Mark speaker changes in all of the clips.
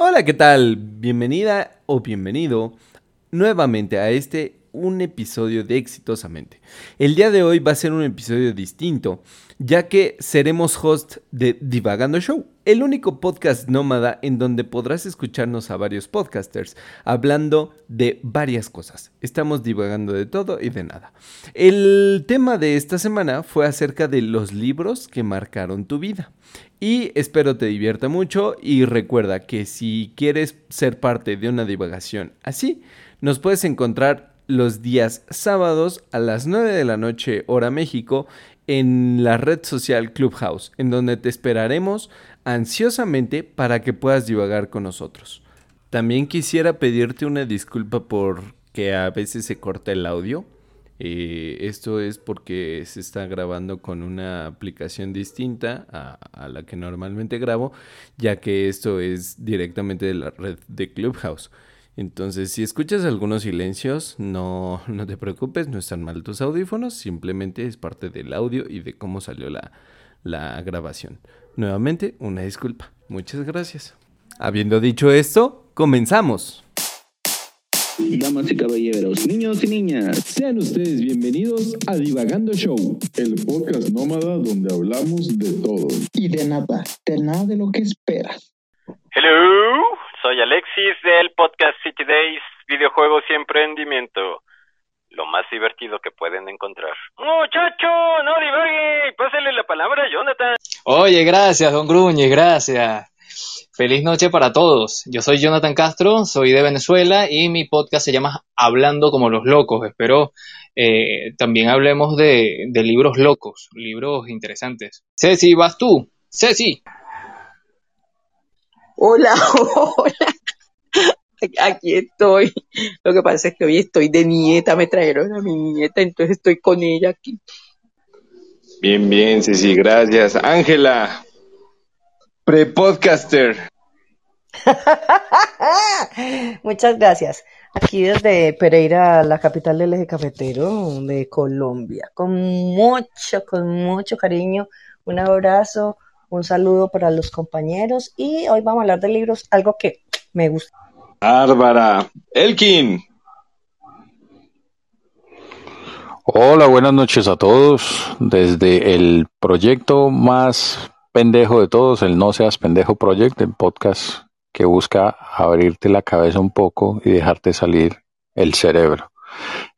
Speaker 1: Hola, ¿qué tal? Bienvenida o bienvenido nuevamente a este un episodio de Exitosamente. El día de hoy va a ser un episodio distinto, ya que seremos host de Divagando Show, el único podcast nómada en donde podrás escucharnos a varios podcasters hablando de varias cosas. Estamos divagando de todo y de nada. El tema de esta semana fue acerca de los libros que marcaron tu vida. Y espero te divierta mucho y recuerda que si quieres ser parte de una divagación así, nos puedes encontrar los días sábados a las 9 de la noche hora México en la red social Clubhouse, en donde te esperaremos ansiosamente para que puedas divagar con nosotros. También quisiera pedirte una disculpa por que a veces se corta el audio. Eh, esto es porque se está grabando con una aplicación distinta a, a, la que normalmente grabo, ya que esto es directamente de la red de Clubhouse. Entonces, si escuchas algunos silencios, no, no te preocupes, no están mal tus audífonos, simplemente es parte del audio y de cómo salió la, la grabación. Nuevamente, una disculpa. Muchas gracias. Habiendo dicho esto, comenzamos.
Speaker 2: Damas y caballeros, niños y niñas,
Speaker 3: sean ustedes bienvenidos a Divagando Show,
Speaker 4: el podcast nómada donde hablamos de todo
Speaker 5: y de nada, de nada de lo que esperas.
Speaker 6: Hello, soy Alexis del podcast City Days, videojuegos y emprendimiento. Lo más divertido que pueden encontrar. Muchacho, no divague, pásale la palabra a Jonathan.
Speaker 7: Oye, gracias, don Gruñe, gracias. Feliz noche para todos. Yo soy Jonathan Castro, soy de Venezuela y mi podcast se llama Hablando como los locos. Espero eh, también hablemos de, de libros locos, libros interesantes. Ceci, vas tú. Ceci.
Speaker 5: Hola, hola. Aquí estoy. Lo que pasa es que hoy estoy de nieta, me trajeron a mi nieta, entonces estoy con ella aquí.
Speaker 8: Bien, bien, Ceci, gracias. Ángela, pre-podcaster.
Speaker 9: Muchas gracias. Aquí desde Pereira, la capital del eje cafetero de Colombia. Con mucho, con mucho cariño. Un abrazo un saludo para los compañeros y hoy vamos a hablar de libros, algo que me gusta.
Speaker 8: Bárbara, Elkin.
Speaker 10: Hola, buenas noches a todos. Desde el proyecto más pendejo de todos, el No Seas Pendejo Project, el podcast que busca abrirte la cabeza un poco y dejarte salir el cerebro.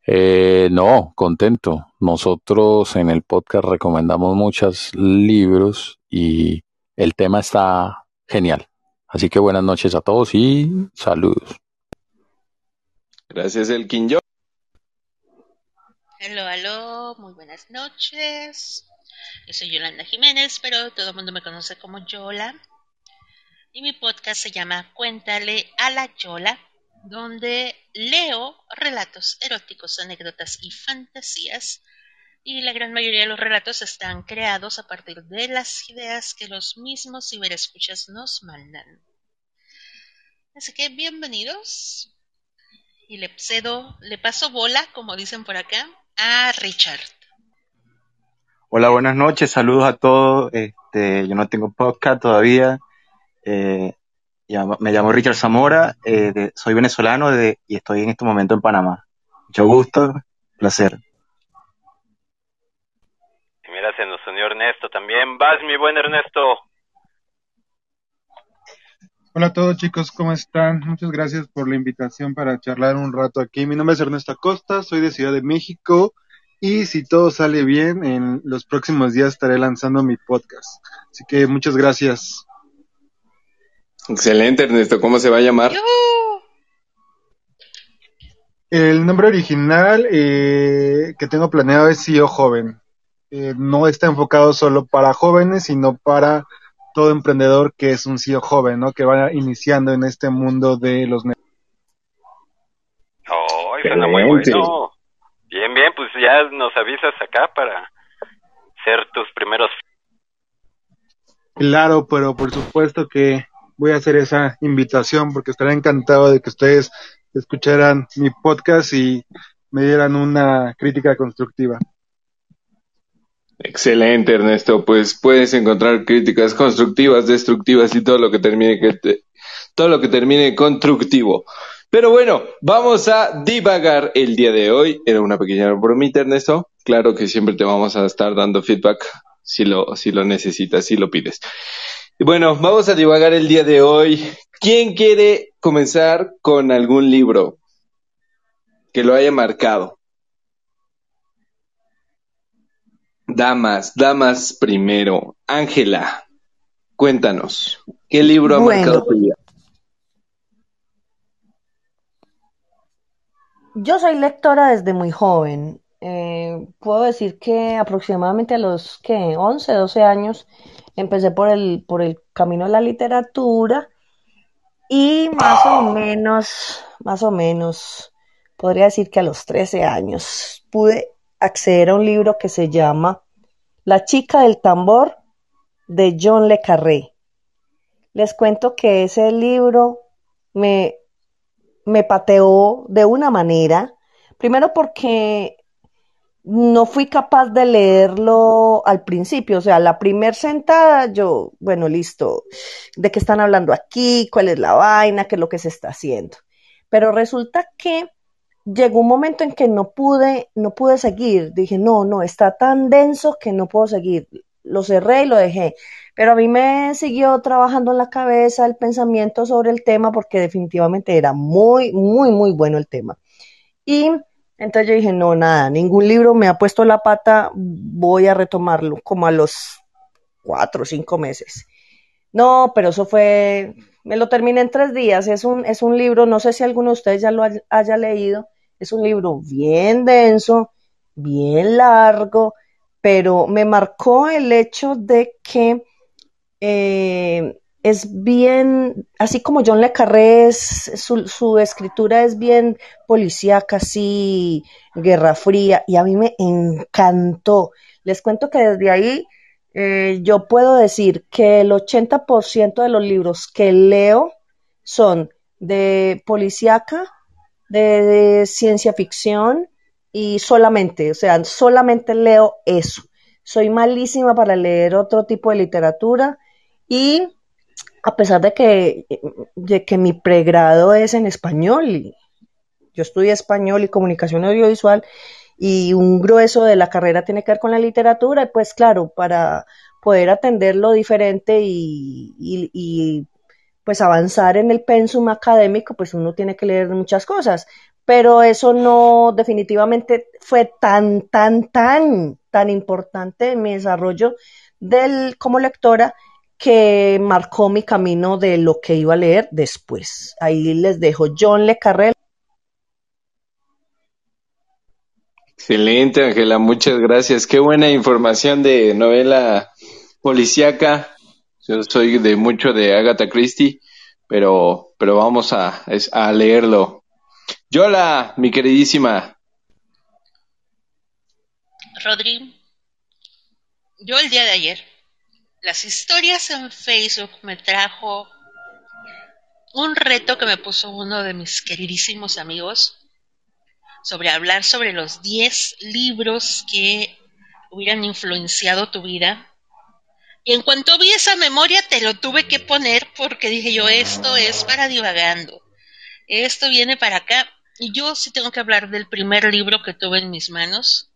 Speaker 10: Eh, no, contento. Nosotros en el podcast recomendamos muchos libros y el tema está genial. Así que buenas noches a todos y saludos.
Speaker 8: Gracias, El Yo.
Speaker 11: Hello, hello, muy buenas noches. Yo soy Yolanda Jiménez, pero todo el mundo me conoce como Yola. Y mi podcast se llama Cuéntale a la Yola, donde leo relatos eróticos, anécdotas y fantasías y la gran mayoría de los relatos están creados a partir de las ideas que los mismos ciberescuchas nos mandan. Así que bienvenidos y le cedo, le paso bola, como dicen por acá, a Richard.
Speaker 12: Hola, buenas noches, saludos a todos. Este, yo no tengo podcast todavía. Eh, me llamo Richard Zamora, eh, de, soy venezolano de, y estoy en este momento en Panamá. Mucho gusto, placer.
Speaker 6: Mira, se nos unió Ernesto también. Vas, mi buen Ernesto.
Speaker 13: Hola a todos chicos, ¿cómo están? Muchas gracias por la invitación para charlar un rato aquí. Mi nombre es Ernesto Acosta, soy de Ciudad de México y si todo sale bien, en los próximos días estaré lanzando mi podcast. Así que muchas gracias.
Speaker 8: Excelente, Ernesto. ¿Cómo se va a llamar?
Speaker 13: El nombre original eh, que tengo planeado es CEO Joven. Eh, no está enfocado solo para jóvenes, sino para todo emprendedor que es un CEO joven, ¿no? Que va iniciando en este mundo de los negocios.
Speaker 6: Oh, suena muy bueno. Bien, bien, pues ya nos avisas acá para ser tus primeros.
Speaker 13: Claro, pero por supuesto que voy a hacer esa invitación porque estaré encantado de que ustedes escucharan mi podcast y me dieran una crítica constructiva.
Speaker 8: Excelente, Ernesto. Pues puedes encontrar críticas constructivas, destructivas y todo lo que termine que te todo lo que termine constructivo. Pero bueno, vamos a divagar el día de hoy. Era una pequeña bromita, Ernesto. Claro que siempre te vamos a estar dando feedback si lo, si lo necesitas, si lo pides. Bueno, vamos a divagar el día de hoy. ¿Quién quiere comenzar con algún libro que lo haya marcado? Damas, damas primero. Ángela, cuéntanos, ¿qué libro ha
Speaker 9: Bueno.
Speaker 8: marcado tu vida?
Speaker 9: Yo soy lectora desde muy joven. Eh, puedo decir que aproximadamente a los que 11, 12 años empecé por el, por el camino de la literatura y más o menos, más o menos, podría decir que a los 13 años pude acceder a un libro que se llama La chica del tambor de John Le Carré. Les cuento que ese libro me, me pateó de una manera, primero porque no fui capaz de leerlo al principio, o sea, la primer sentada yo, bueno, listo, ¿de qué están hablando aquí? ¿Cuál es la vaina? ¿Qué es lo que se está haciendo? Pero resulta que llegó un momento en que no pude, no pude seguir, dije, no, no, está tan denso que no puedo seguir, lo cerré y lo dejé. Pero a mí me siguió trabajando en la cabeza el pensamiento sobre el tema porque definitivamente era muy, muy, muy bueno el tema. Y entonces yo dije, no, nada, ningún libro me ha puesto la pata, voy a retomarlo como a los cuatro o cinco meses. No, pero eso fue, me lo terminé en tres días, es un, es un libro, no sé si alguno de ustedes ya lo hay- haya leído, es un libro bien denso, bien largo, pero me marcó el hecho de que eh, es bien, así como John Le Carré, es- su, su escritura es bien policíaca, así, guerra fría, y a mí me encantó. Les cuento que desde ahí eh, yo puedo decir que el 80% de los libros que leo son de policíaca, de, de ciencia ficción y solamente, o sea, solamente leo eso. Soy malísima para leer otro tipo de literatura y a pesar de que, de que mi pregrado es en español, y yo estudié español y comunicación audiovisual y un grueso de la carrera tiene que ver con la literatura, pues claro, para poder atenderlo diferente y, y- y, pues avanzar en el pensum académico, pues uno tiene que leer muchas cosas, pero eso no definitivamente fue tan, tan, tan, tan importante en mi desarrollo del, como lectora que marcó mi camino de lo que iba a leer después. Ahí les dejo John Le Carré.
Speaker 8: Excelente, Ángela, muchas gracias. Qué buena información de novela policíaca. Yo soy de mucho de Agatha Christie, pero, pero vamos a, a leerlo. Yola, mi queridísima.
Speaker 11: Rodri, yo el día de ayer, las historias en Facebook me trajo un reto que me puso uno de mis queridísimos amigos sobre hablar sobre los 10 libros que hubieran influenciado tu vida. Y en cuanto vi esa memoria te lo tuve que poner porque dije yo, esto es para divagando. Esto viene para acá. Y yo sí tengo que hablar del primer libro que tuve en mis manos,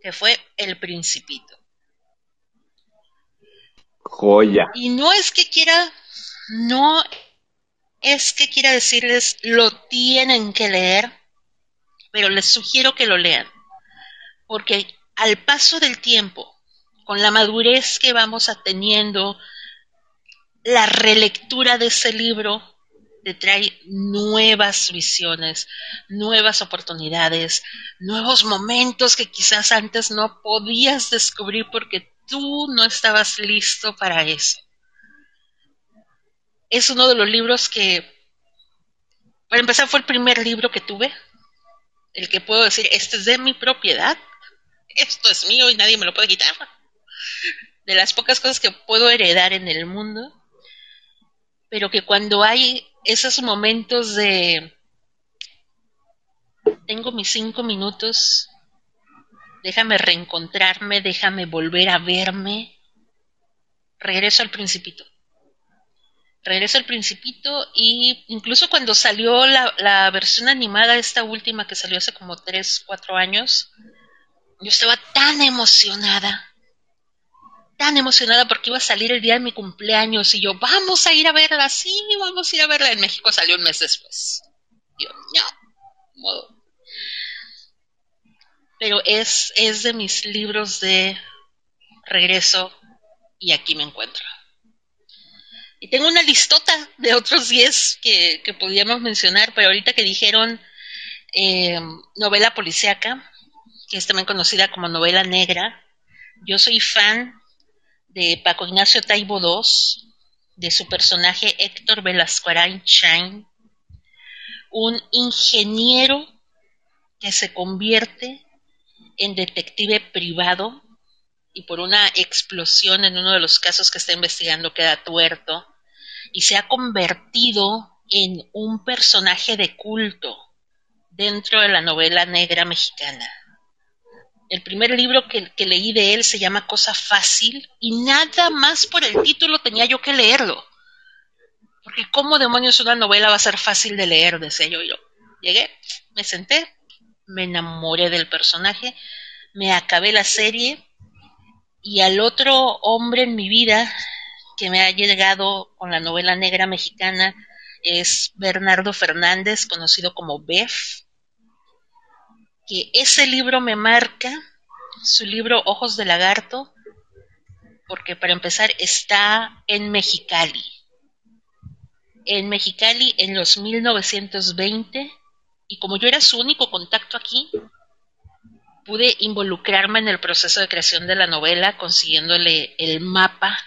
Speaker 11: que fue El Principito.
Speaker 8: Joya.
Speaker 11: Y no es que quiera, no es que quiera decirles lo tienen que leer, pero les sugiero que lo lean. Porque al paso del tiempo, con la madurez que vamos teniendo, la relectura de ese libro te trae nuevas visiones, nuevas oportunidades, nuevos momentos que quizás antes no podías descubrir porque tú no estabas listo para eso. Es uno de los libros que, para empezar, fue el primer libro que tuve, el que puedo decir, este es de mi propiedad, esto es mío y nadie me lo puede quitar. De las pocas cosas que puedo heredar en el mundo, pero que cuando hay esos momentos de tengo mis cinco minutos, déjame reencontrarme, déjame volver a verme, regreso al principito. Regreso al Principito y incluso cuando salió la, la versión animada, esta última que salió hace como 3, 4 años, yo estaba tan emocionada, tan emocionada porque iba a salir el día de mi cumpleaños y yo, vamos a ir a verla, sí, vamos a ir a verla. En México salió un mes después. Pero es, es de mis libros de regreso y aquí me encuentro. Y tengo una listota de otros 10 que, que podíamos mencionar, pero ahorita que dijeron eh, novela policíaca, que es también conocida como novela negra, yo soy fan de Paco Ignacio Taibo II, de su personaje Héctor Velascoarain Chain, un ingeniero que se convierte en detective privado y por una explosión en uno de los casos que está investigando queda tuerto y se ha convertido en un personaje de culto dentro de la novela negra mexicana. El primer libro que, leí de él se llama Cosa Fácil y nada más por el título tenía yo que leerlo. Porque ¿cómo demonios una novela va a ser fácil de leer? Decía yo. yo llegué, me senté, me enamoré del personaje, me acabé la serie y al otro hombre en mi vida que me ha llegado con la novela negra mexicana es Bernardo Fernández, conocido como Bef, que ese libro me marca, su libro Ojos de Lagarto, porque para empezar está en Mexicali. En Mexicali en los 1920, y como yo era su único contacto aquí, pude involucrarme en el proceso de creación de la novela, consiguiéndole el mapa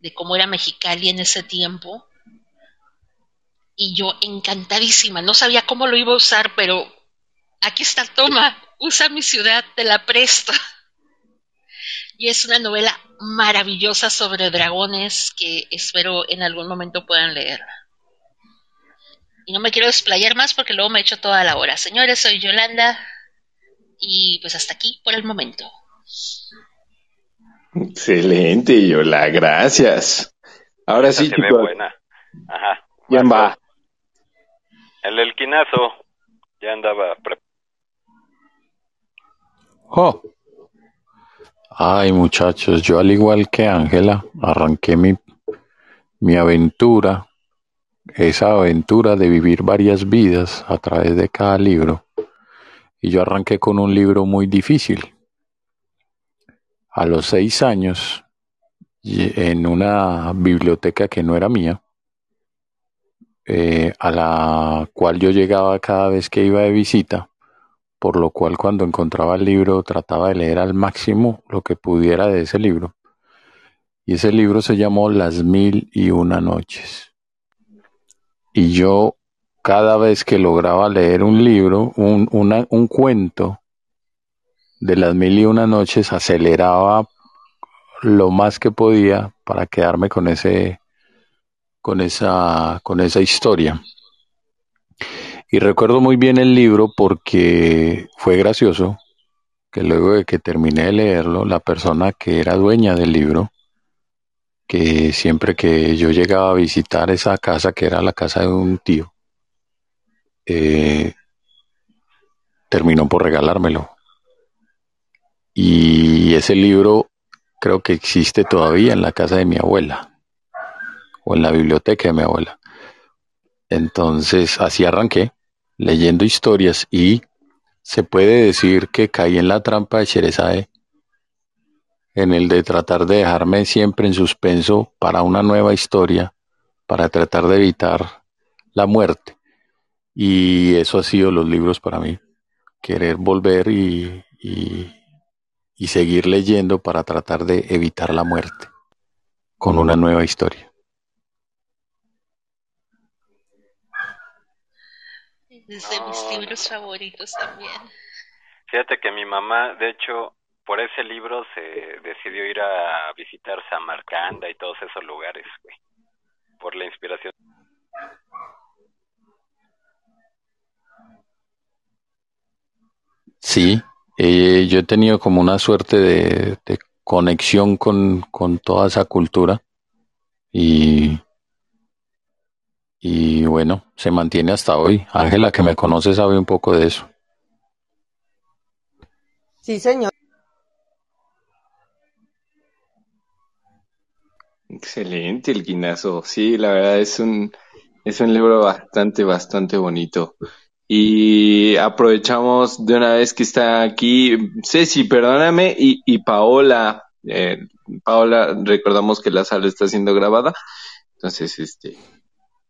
Speaker 11: de cómo era Mexicali en ese tiempo. Y yo encantadísima, no sabía cómo lo iba a usar, pero aquí está, toma, usa mi ciudad, te la presto. Y es una novela maravillosa sobre dragones que espero en algún momento puedan leer. Y no me quiero desplayar más porque luego me echo toda la hora. Señores, soy Yolanda y pues hasta aquí por el momento.
Speaker 8: Excelente, Yola, gracias. Ahora sí,
Speaker 6: se ve buena. Ajá.
Speaker 8: ¿Quién va?
Speaker 6: El elquinazo ya andaba pre-
Speaker 14: Oh. Ay, muchachos, yo al igual que Ángela, arranqué mi, mi aventura, esa aventura de vivir varias vidas a través de cada libro. Y yo arranqué con un libro muy difícil. A los seis años, en una biblioteca que no era mía, eh, a la cual yo llegaba cada vez que iba de visita, por lo cual cuando encontraba el libro trataba de leer al máximo lo que pudiera de ese libro. Y ese libro se llamó Las Mil y Una Noches. Y yo cada vez que lograba leer un libro, un, un cuento de Las Mil y Una Noches, aceleraba lo más que podía para quedarme con ese, con esa, con esa historia. Y recuerdo muy bien el libro porque fue gracioso que luego de que terminé de leerlo, la persona que era dueña del libro, que siempre que yo llegaba a visitar esa casa, que era la casa de un tío, eh, terminó por regalármelo. Y ese libro creo que existe todavía en la casa de mi abuela o en la biblioteca de mi abuela. Entonces así arranqué, leyendo historias y se puede decir que caí en la trampa de Sherezade, en el de tratar de dejarme siempre en suspenso para una nueva historia, para tratar de evitar la muerte. Y eso ha sido los libros para mí, querer volver y, y seguir leyendo para tratar de evitar la muerte con una nueva historia.
Speaker 11: Es de mis libros favoritos también.
Speaker 6: Fíjate que mi mamá, de hecho, por ese libro se decidió ir a visitar Samarcanda y todos esos lugares, güey. Por la inspiración.
Speaker 14: Sí, eh, yo he tenido como una suerte de, de conexión con, con toda esa cultura y,
Speaker 10: y bueno, se mantiene hasta hoy. Ángela, que me conoce, sabe un poco de eso.
Speaker 9: Sí, señor.
Speaker 8: Excelente el guinazo. Sí, la verdad es un, es un libro bastante, bastante bonito. Y aprovechamos de una vez que está aquí Ceci, perdóname, y, y Paola. Eh, Paola, recordamos que la sala está siendo grabada. Entonces, este,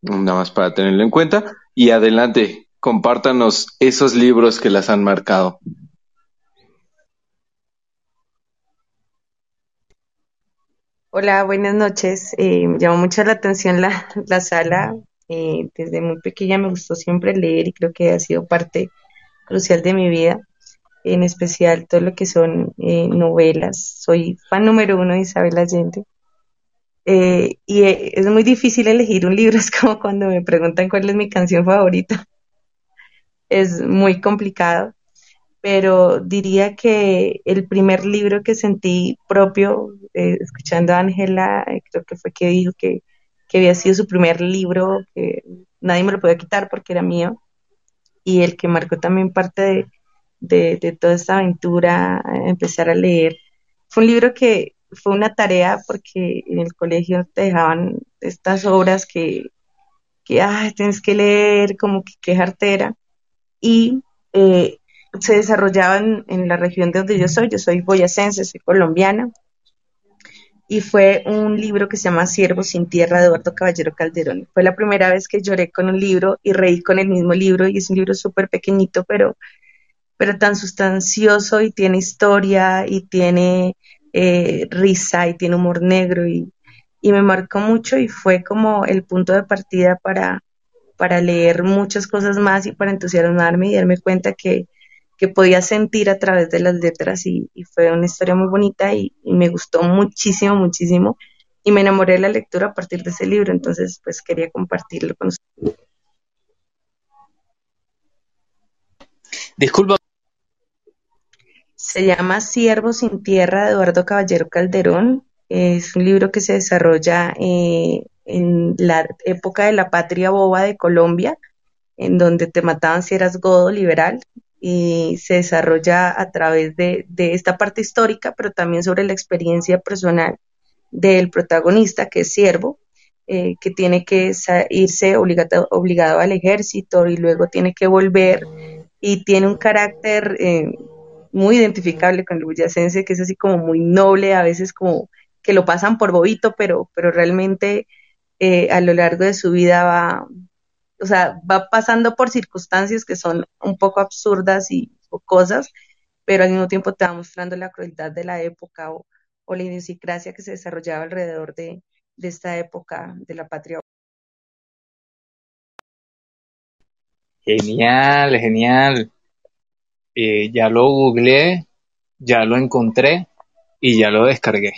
Speaker 8: nada más para tenerlo en cuenta. Y adelante, compártanos esos libros que las han marcado.
Speaker 5: Hola, buenas noches. Eh, llamó mucho la atención la, la sala. Eh, desde muy pequeña me gustó siempre leer y creo que ha sido parte crucial de mi vida, en especial todo lo que son eh, novelas. Soy fan número uno de Isabel Allende. Eh, y eh, es muy difícil elegir un libro, es como cuando me preguntan cuál es mi canción favorita. Es muy complicado pero diría que el primer libro que sentí propio, eh, escuchando a Ángela, eh, creo que fue que dijo que, que había sido su primer libro, que nadie me lo podía quitar porque era mío, y el que marcó también parte de, de, toda esta aventura, empezar a leer. Fue un libro que fue una tarea porque en el colegio te dejaban estas obras que, que ay, tienes que leer, como que qué jartera. Y eh, se desarrollaba en, en, la región de donde yo soy, yo soy boyacense, soy colombiana, y fue un libro que se llama Siervo sin Tierra de Eduardo Caballero Calderón. Fue la primera vez que lloré con un libro y reí con el mismo libro, y es un libro súper pequeñito, pero, pero tan sustancioso y tiene historia y tiene eh, risa y tiene humor negro y, y me marcó mucho y fue como el punto de partida para, para leer muchas cosas más y para entusiasmarme y darme cuenta que, que podía sentir a través de las letras y, y fue una historia muy bonita y, y, me gustó muchísimo, muchísimo y me enamoré de la lectura a partir de ese libro, entonces pues quería compartirlo con ustedes.
Speaker 7: Disculpa.
Speaker 5: Se llama Siervo sin Tierra de Eduardo Caballero Calderón. Es un libro que se desarrolla eh, en la época de la patria boba de Colombia, en donde te mataban si eras godo liberal y se desarrolla a través de, esta parte histórica, pero también sobre la experiencia personal del protagonista, que es siervo, eh, que tiene que irse obligado, obligado al ejército y luego tiene que volver y tiene un carácter eh, muy identificable con el boyacense, que es así como muy noble, a veces como que lo pasan por bobito, pero, pero realmente eh, a lo largo de su vida va, o sea, va pasando por circunstancias que son un poco absurdas y o cosas, pero al mismo tiempo te va mostrando la crueldad de la época o, o la idiosincrasia que se desarrollaba alrededor de, de, esta época de la patria.
Speaker 7: Genial, genial. Eh, ya lo googleé, ya lo encontré y ya lo descargué.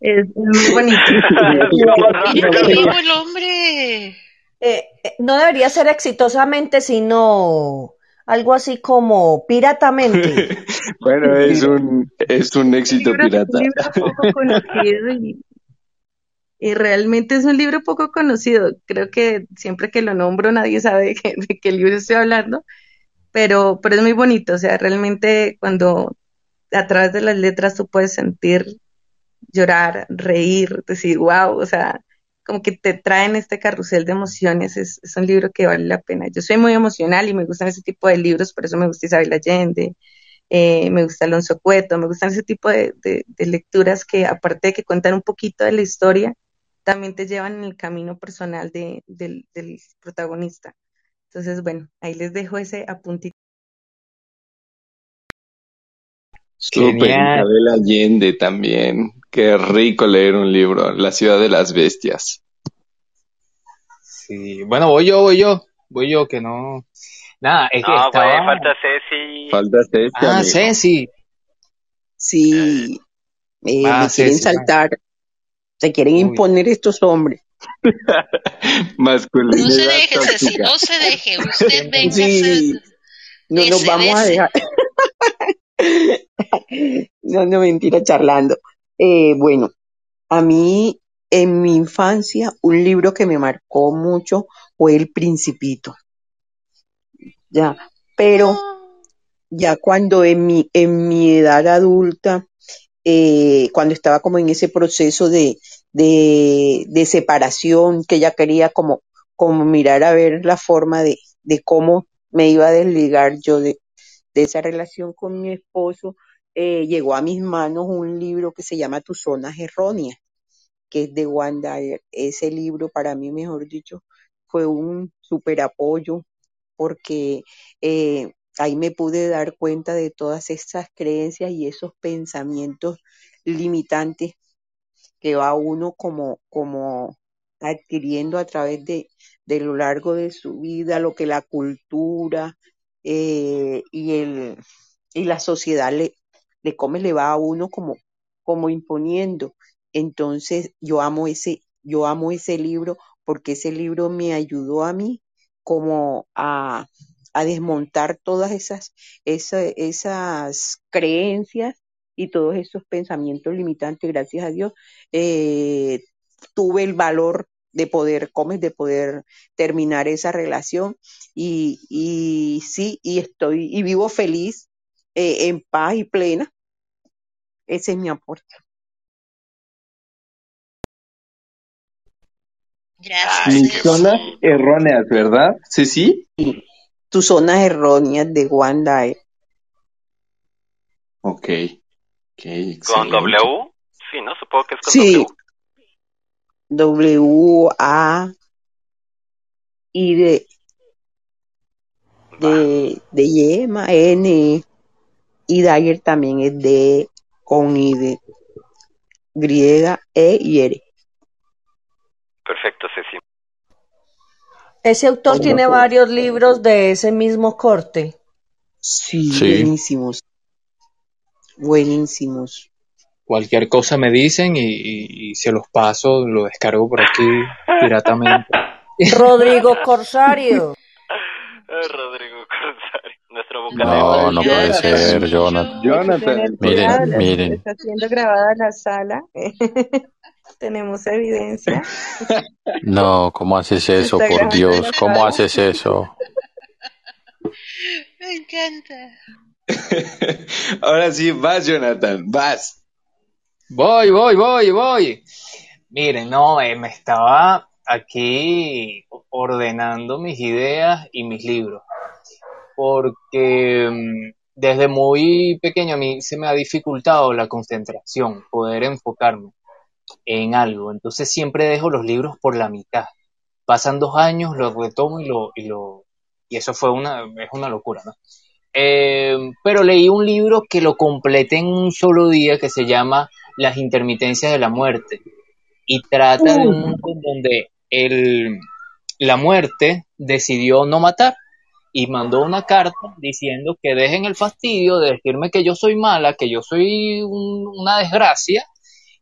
Speaker 5: es muy bonito.
Speaker 11: el hombre!
Speaker 9: Eh, no debería ser exitosamente, sino algo así como piratamente.
Speaker 8: bueno, es un, es un éxito
Speaker 5: un libro,
Speaker 8: pirata.
Speaker 5: Un libro poco conocido y, y, realmente es un libro poco conocido. Creo que siempre que lo nombro nadie sabe de qué, de qué libro estoy hablando, pero, pero es muy bonito. O sea, realmente cuando a través de las letras tú puedes sentir, llorar, reír, decir, wow, o sea, como que te traen este carrusel de emociones, es, es, un libro que vale la pena. Yo soy muy emocional y me gustan ese tipo de libros, por eso me gusta Isabel Allende, eh, me gusta Alonso Cueto, me gustan ese tipo de, de, de, lecturas que aparte de que cuentan un poquito de la historia, también te llevan en el camino personal de, del, del protagonista. Entonces, bueno, ahí les dejo ese apuntito.
Speaker 8: Súper, Isabel Allende también. Qué rico leer un libro, La ciudad de las bestias.
Speaker 7: Sí, bueno, voy yo, voy yo, voy yo, que no. Nada, es que
Speaker 6: no,
Speaker 7: estaba...
Speaker 6: güey, falta Ceci.
Speaker 8: Falta Ceci.
Speaker 7: Ah,
Speaker 8: amigo.
Speaker 7: Ceci.
Speaker 5: Sí, eh,
Speaker 7: Ah,
Speaker 5: me quieren
Speaker 7: sí.
Speaker 5: saltar, se quieren
Speaker 7: Uy.
Speaker 5: imponer estos hombres.
Speaker 8: Masculinidad
Speaker 11: No se deje, Ceci, no se deje. Usted venga.
Speaker 5: Sí, no nos vamos a dejar. no, no, mentira, charlando. Eh, bueno, a mí
Speaker 15: en mi infancia, un libro que me marcó mucho fue El Principito. Ya, pero ya cuando en mi, en mi edad adulta, eh, cuando estaba como en ese proceso de, de, de separación, que ya quería como, como mirar a ver la forma de, de cómo me iba a desligar yo de, de esa relación con mi esposo, eh, llegó a mis manos un libro que se llama Tus zonas erróneas, que es de Wanda. Ese libro para mí, mejor dicho, fue un super apoyo porque eh, ahí me pude dar cuenta de todas esas creencias y esos pensamientos limitantes que va uno como, como adquiriendo a través de, de lo largo de su vida, lo que la cultura eh, y, el, y la sociedad le, le come, le va a uno como, como imponiendo. Entonces yo amo ese, yo amo ese libro porque ese libro me ayudó a mí como a, a desmontar todas esas, esas, esas creencias y todos esos pensamientos limitantes, gracias a Dios, eh, tuve el valor de poder, comes, de poder terminar esa relación y, y sí, y estoy, y vivo feliz, eh, en paz y plena. Ese es mi aporte.
Speaker 11: Gracias.
Speaker 8: Mis zonas erróneas, ¿verdad? ¿Sí, sí?
Speaker 15: Tus zonas erróneas de Wanda. eh.
Speaker 8: Ok. Okay
Speaker 6: ¿Con. W? Sí, ¿no? Supongo que es con
Speaker 15: Sí.
Speaker 6: W.
Speaker 15: W, A, I de, de, de yema, N, y Dagger también es D con I de griega, E y R.
Speaker 6: Perfecto, Ceci.
Speaker 9: Ese autor tiene varios libros de ese mismo corte.
Speaker 15: Sí,
Speaker 10: Sí.
Speaker 15: buenísimos. Buenísimos.
Speaker 7: Cualquier cosa me dicen y, y- y se los paso, lo descargo por aquí piratamente.
Speaker 9: Rodrigo Corsario.
Speaker 6: Eh, Rodrigo Corsario, nuestro.
Speaker 10: No, no puede ser, Jonathan.
Speaker 8: Jonathan,
Speaker 10: Miren, miren.
Speaker 5: Está siendo grabada la sala. Tenemos evidencia.
Speaker 10: No, ¿cómo haces eso? Por Dios, ¿cómo haces eso?
Speaker 11: Me encanta.
Speaker 8: Ahora sí, vas, Jonathan, vas.
Speaker 7: Voy, voy, voy, voy. Miren, no, eh, me estaba aquí ordenando mis ideas y mis libros, porque mm, desde muy pequeño a mí se me ha dificultado la concentración, poder enfocarme en algo, entonces siempre dejo los libros por la mitad. Pasan dos años, los retomo y lo, y lo, y eso fue una, es una locura, ¿no? Eh, pero leí un libro que lo completé en un solo día que se llama Las intermitencias de la muerte y trata de un mundo en donde el, la muerte decidió no matar y mandó una carta diciendo que dejen el fastidio de decirme que yo soy mala, que yo soy un- una desgracia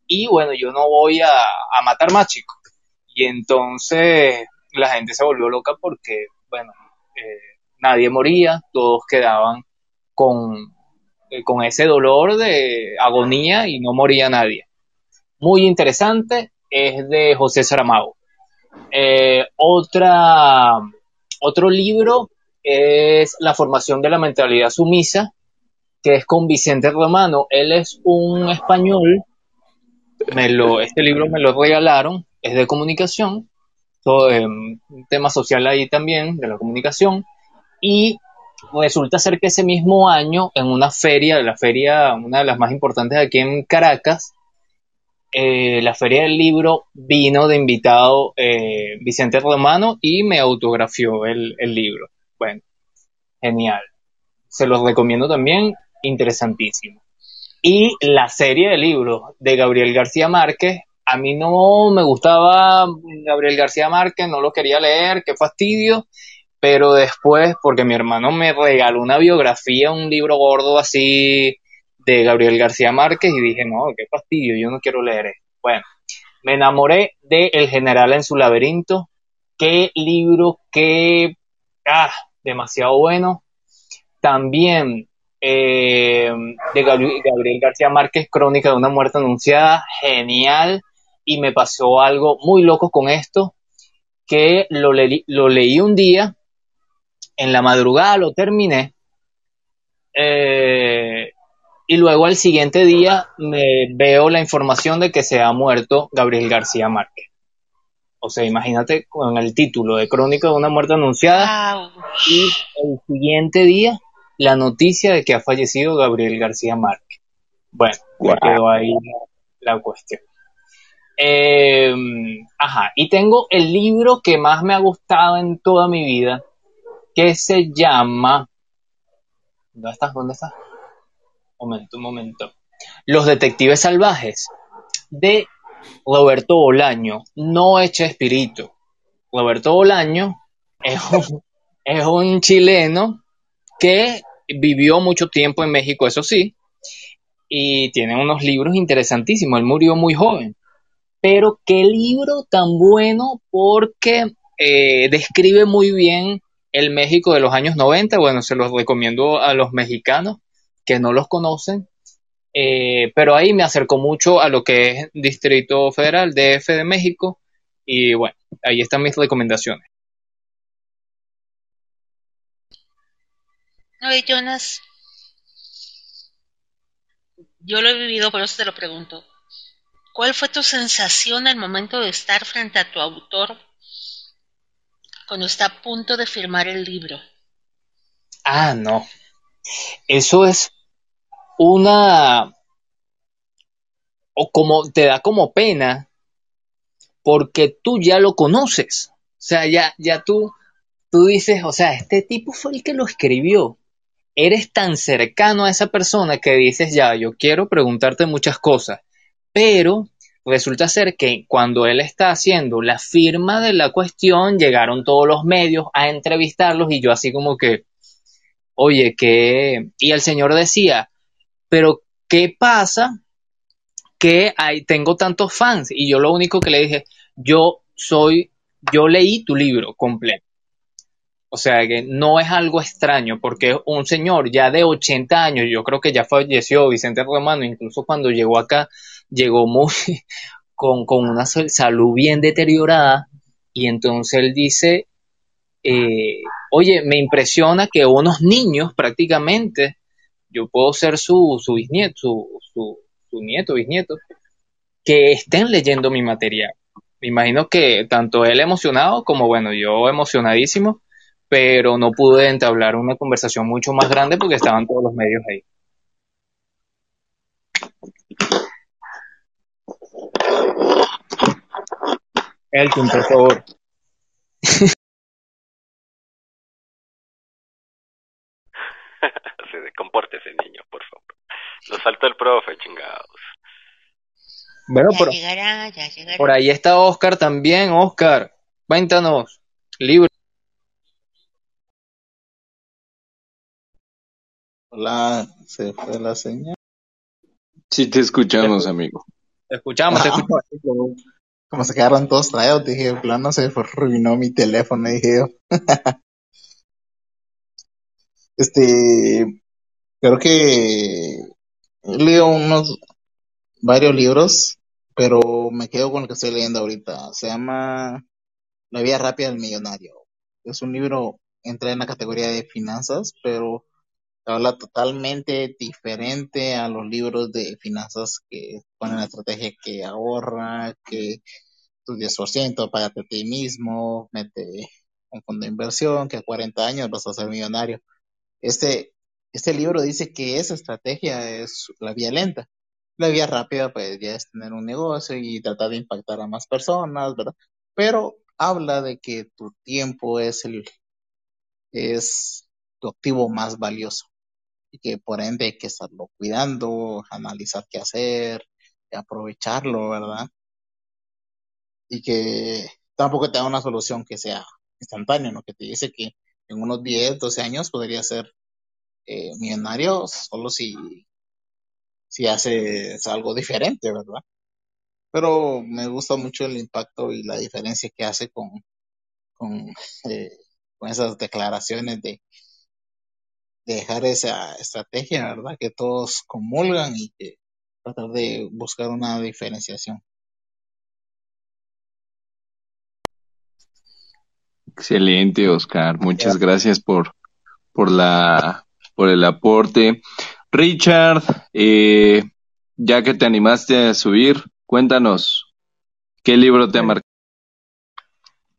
Speaker 7: y bueno, yo no voy a, a matar más chicos. Y entonces la gente se volvió loca porque, bueno, eh, nadie moría, todos quedaban con, eh, con ese dolor de agonía y no moría nadie. Muy interesante, es de José Saramago. Eh, otra, otro libro es La formación de la mentalidad sumisa, que es con Vicente Romano. Él es un español, me lo, este libro me lo regalaron, es de comunicación, todo, eh, un tema social ahí también, de la comunicación, y resulta ser que ese mismo año, en una feria, la feria, una de las más importantes aquí en Caracas, eh, la feria del libro vino de invitado eh, Vicente Romano y me autografió el, el libro. Bueno, genial. Se los recomiendo también, interesantísimo. Y la serie de libros de Gabriel García Márquez, a mí no me gustaba Gabriel García Márquez, no lo quería leer, qué fastidio, pero después, porque mi hermano me regaló una biografía, un libro gordo así de Gabriel García Márquez y dije, no, qué fastidio, yo no quiero leer. Bueno, me enamoré de El General en su laberinto, qué libro, qué, ah, demasiado bueno. También eh, de Gabriel, García Márquez, Crónica de una muerte anunciada, genial. y me pasó algo muy loco con esto, que lo, lo leí un día, en la madrugada lo terminé, eh, y luego al siguiente día me veo la información de que se ha muerto Gabriel García Márquez. O sea, imagínate con el título de Crónica de una muerte anunciada y el siguiente día la noticia de que ha fallecido Gabriel García Márquez. Bueno, me quedó ahí la, la cuestión. Eh, ajá, y tengo el libro que más me ha gustado en toda mi vida, que se llama... ¿Dónde estás? ¿Dónde estás? Un momento, un momento. Los Detectives Salvajes, de Roberto Bolaño, no echa espíritu. Roberto Bolaño es un, es un chileno que vivió mucho tiempo en México, eso sí, y tiene unos libros interesantísimos. Él murió muy joven. Pero qué libro tan bueno porque eh, describe muy bien el México de los años 90. Bueno, se los recomiendo a los mexicanos que no los conocen. Eh, pero ahí me acercó mucho a lo que es Distrito Federal, DF de México. Y bueno, ahí están mis recomendaciones.
Speaker 11: Oye, Jonas, yo lo he vivido, por eso te lo pregunto. ¿Cuál fue tu sensación al momento de estar frente a tu autor cuando está a punto de firmar el libro?
Speaker 7: Ah, no. Eso es una... o como te da como pena porque tú ya lo conoces. O sea, ya, ya tú, tú dices, o sea, este tipo fue el que lo escribió. Eres tan cercano a esa persona que dices, ya, yo quiero preguntarte muchas cosas. Pero resulta ser que cuando él está haciendo la firma de la cuestión, llegaron todos los medios a entrevistarlos y yo así como que, oye, que... Y el señor decía, pero ¿qué pasa que hay, tengo tantos fans? Y yo lo único que le dije, yo soy, yo leí tu libro completo. O sea que no es algo extraño, porque un señor ya de 80 años, yo creo que ya falleció Vicente Romano, incluso cuando llegó acá, llegó muy con, con una sal- salud bien deteriorada, y entonces él dice, eh, oye, me impresiona que unos niños prácticamente, yo puedo ser su, su bisnieto, su, su, su nieto, bisnieto, que estén leyendo mi material. Me imagino que tanto él emocionado como, bueno, yo emocionadísimo, pero no pude entablar una conversación mucho más grande porque estaban todos los medios ahí. Elton, por favor.
Speaker 6: Compórtese, niño, por favor. Lo saltó el profe, chingados.
Speaker 7: Bueno,
Speaker 11: Ya
Speaker 7: pero
Speaker 11: llegará, ya llegará.
Speaker 7: por ahí está Oscar también. Oscar, cuéntanos. Libro.
Speaker 16: Hola, se fue la señal.
Speaker 8: Sí te escuchamos, amigo.
Speaker 7: Te escuchamos, te escuchamos.
Speaker 16: Como se quedaron todos traídos, dije, en plano se fue- arruinó mi teléfono, dije yo. Este, creo que leído unos, varios libros, pero me quedo con el que estoy leyendo ahorita. Se llama La vía rápida del millonario. Es un libro, entra en la categoría de finanzas, pero habla totalmente diferente a los libros de finanzas que ponen la estrategia que ahorra, que tu 10%, págate a ti mismo, mete un fondo de inversión, que a 40 años vas a ser millonario. Este, este libro dice que esa estrategia es la vía lenta. La vía rápida, pues ya es tener un negocio y tratar de impactar a más personas, ¿verdad? Pero habla de que tu tiempo es el, es tu activo más valioso y que por ende hay que estarlo cuidando, analizar qué hacer, aprovecharlo, ¿verdad? Y que tampoco te da una solución que sea instantánea, ¿no? Que te dice que en unos 10, 12 años podría ser eh, millonario solo si, si haces algo diferente, ¿verdad? Pero me gusta mucho el impacto y la diferencia que hace con, con, eh, con esas declaraciones de, de dejar esa estrategia, ¿verdad? Que todos comulgan y que tratar de buscar una diferenciación.
Speaker 8: Excelente, Oscar. Muchas gracias, por, por, la, por el aporte. Richard, eh, ya que te animaste a subir, cuéntanos, ¿qué libro te ha marcado?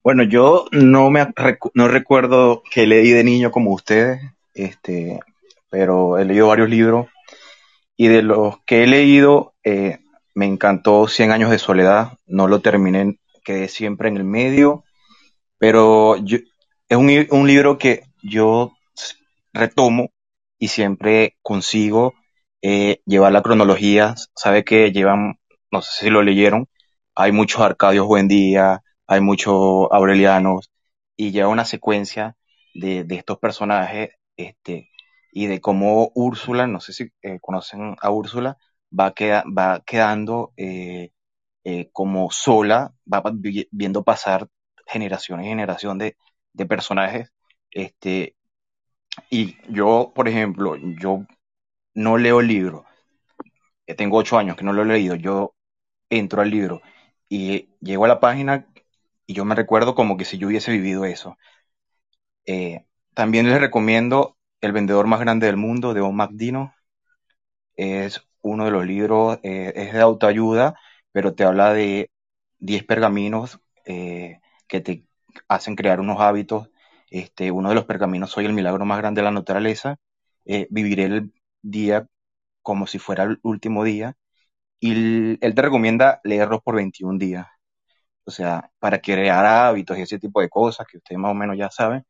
Speaker 12: Bueno, yo no, me, no recuerdo que leí de niño como ustedes, este, pero he leído varios libros y de los que he leído eh, me encantó Cien años de soledad. No lo terminé, quedé siempre en el medio, pero yo- es un, un libro que yo retomo y siempre consigo eh, llevar la cronología. Sabe que llevan, no sé si lo leyeron, hay muchos Arcadios Buendía, hay muchos Aurelianos, y lleva una secuencia de, de estos personajes este, y de cómo Úrsula, no sé si eh, conocen a Úrsula, va, queda- va quedando eh, eh, como sola, va viendo pasar generación y generación de, de personajes. Este, y yo, por ejemplo, yo no leo el libro, eh, tengo ocho años que no lo he leído, yo entro al libro y llego a la página y yo me recuerdo como que si yo hubiese vivido eso. También les recomiendo El vendedor más grande del mundo de Om McDino. Es uno de los libros, eh, es de autoayuda, pero te habla de 10 pergaminos eh, que te hacen crear unos hábitos. Este, uno de los pergaminos, soy el milagro más grande de la naturaleza. Eh, viviré el día como si fuera el último día. Y él te recomienda leerlos por 21 días. O sea, para crear hábitos y ese tipo de cosas que ustedes más o menos ya saben.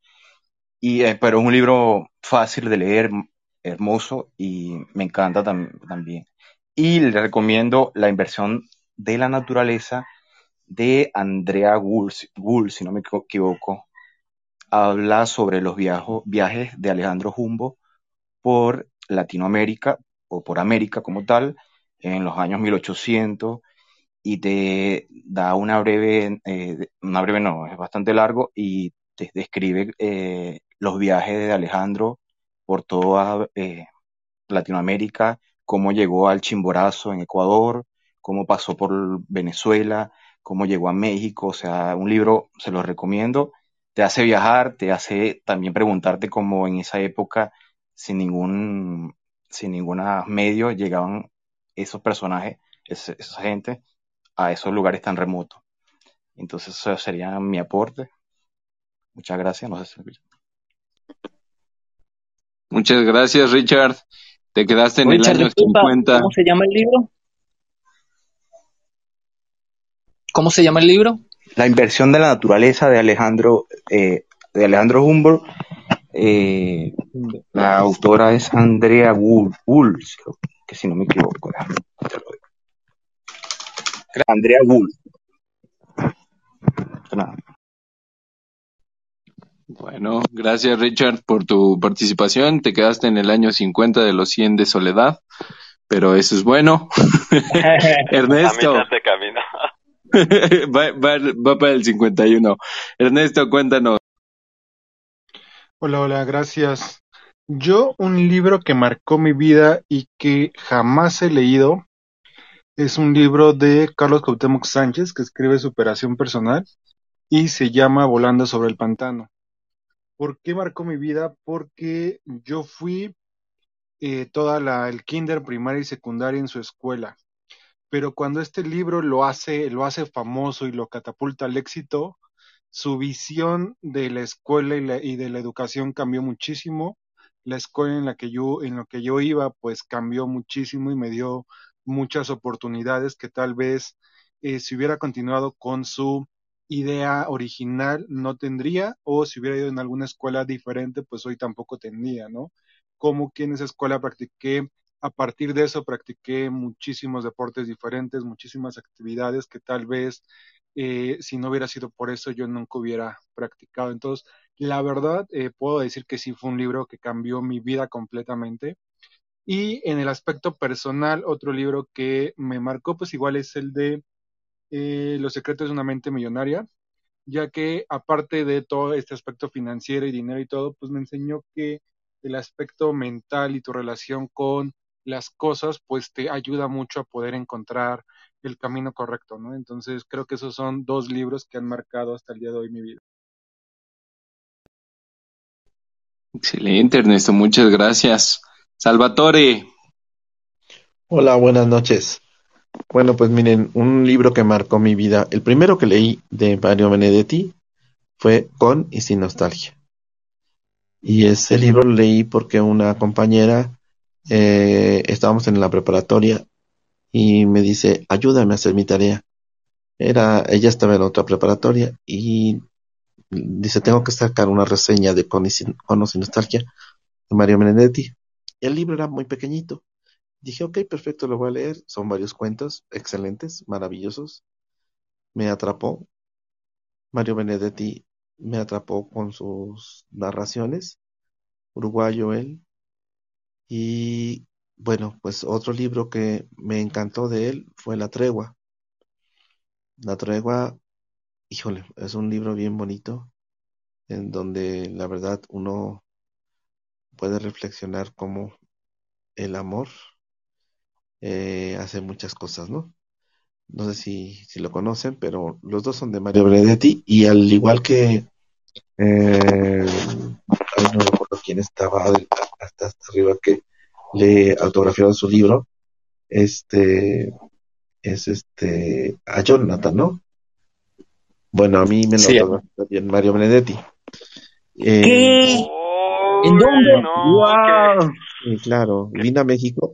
Speaker 12: Y, eh, pero es un libro fácil de leer, hermoso y me encanta tam- también. Y le recomiendo La inversión de la naturaleza de Andrea Gould, si no me equivo- equivoco. Habla sobre los viajo- viajes de Alejandro Jumbo por Latinoamérica o por América como tal en los años 1800 y te da una breve, eh, una breve no, es bastante largo y te describe eh, los viajes de Alejandro por toda eh, Latinoamérica, cómo llegó al Chimborazo en Ecuador, cómo pasó por Venezuela, cómo llegó a México, o sea, un libro, se lo recomiendo, te hace viajar, te hace también preguntarte cómo en esa época, sin ningún, sin ninguna medio, llegaban esos personajes, ese- esa gente, a esos lugares tan remotos. Entonces, eso sería mi aporte. Muchas gracias. No sé si-
Speaker 8: Muchas gracias, Richard. Te quedaste en el
Speaker 7: Richard,
Speaker 8: año
Speaker 7: disculpa,
Speaker 8: 50.
Speaker 7: ¿cómo se llama el libro? ¿Cómo se llama el libro?
Speaker 12: La inversión de la naturaleza de Alejandro, eh, de Alejandro Humboldt. eh, la autora es Andrea Wool, Wool, que si no me equivoco. déjame, te lo digo. Andrea Wool.
Speaker 8: Bueno, gracias, Richard, por tu participación. Te quedaste en el año 50 de los 100 de soledad, pero eso es bueno. Ernesto,
Speaker 6: A mitad de camino.
Speaker 8: va, va- va para el 51. Ernesto, cuéntanos.
Speaker 13: Hola, hola, gracias. Yo un libro que marcó mi vida y que jamás he leído es un libro de Carlos Cuauhtémoc Sánchez que escribe superación personal y se llama Volando sobre el pantano. ¿Por qué marcó mi vida? Porque yo fui eh, toda la el kinder, primaria y secundaria en su escuela. Pero cuando este libro lo hace, lo hace famoso y lo catapulta al éxito, su visión de la escuela y, la- y de la educación cambió muchísimo. La escuela en la que yo, en lo que yo iba, pues cambió muchísimo y me dio muchas oportunidades que tal vez eh, si hubiera continuado con su idea original no tendría, o si hubiera ido en alguna escuela diferente, pues hoy tampoco tendría, ¿no? Como que en esa escuela practiqué, a partir de eso practiqué muchísimos deportes diferentes, muchísimas actividades que tal vez eh, si no hubiera sido por eso yo nunca hubiera practicado. Entonces, la verdad, eh, puedo decir que sí fue un libro que cambió mi vida completamente. Y en el aspecto personal, otro libro que me marcó, pues igual es el de eh, Los secretos de una mente millonaria, ya que aparte de todo este aspecto financiero y dinero y todo, pues me enseñó que el aspecto mental y tu relación con las cosas, pues te ayuda mucho a poder encontrar el camino correcto, ¿no? Entonces creo que esos son dos libros que han marcado hasta el día de hoy mi vida.
Speaker 8: Excelente, Ernesto, muchas gracias. Salvatore.
Speaker 17: Hola, buenas noches. Bueno, pues miren, un libro que marcó mi vida, el primero que leí de Mario Benedetti fue Con y sin nostalgia. Y ese libro lo leí porque una compañera, eh, estábamos en la preparatoria y me dice, ayúdame a hacer mi tarea. Era, ella estaba en otra preparatoria y dice, tengo que sacar una reseña de Con y sin, Con o sin nostalgia de Mario Benedetti. El libro era muy pequeñito. Dije, ok, perfecto, lo voy a leer. Son varios cuentos excelentes, maravillosos. Me atrapó. Mario Benedetti me atrapó con sus narraciones. Uruguayo él. Y bueno, pues otro libro que me encantó de él fue La Tregua. La Tregua, híjole, es un libro bien bonito en donde la verdad uno puede reflexionar cómo el amor eh, hace muchas cosas, ¿no? No sé si, si lo conocen, pero los dos son de Mario Benedetti y al igual que eh, ay, no recuerdo quién estaba hasta, hasta arriba que le autografiaron su libro, este es este a Jonathan, ¿no? Bueno, a mí me lo
Speaker 7: Sí.
Speaker 17: autografió también Mario Benedetti. Eh,
Speaker 7: ¿Qué? ¿En dónde? ¡Wow!
Speaker 17: Sí, claro, vine a México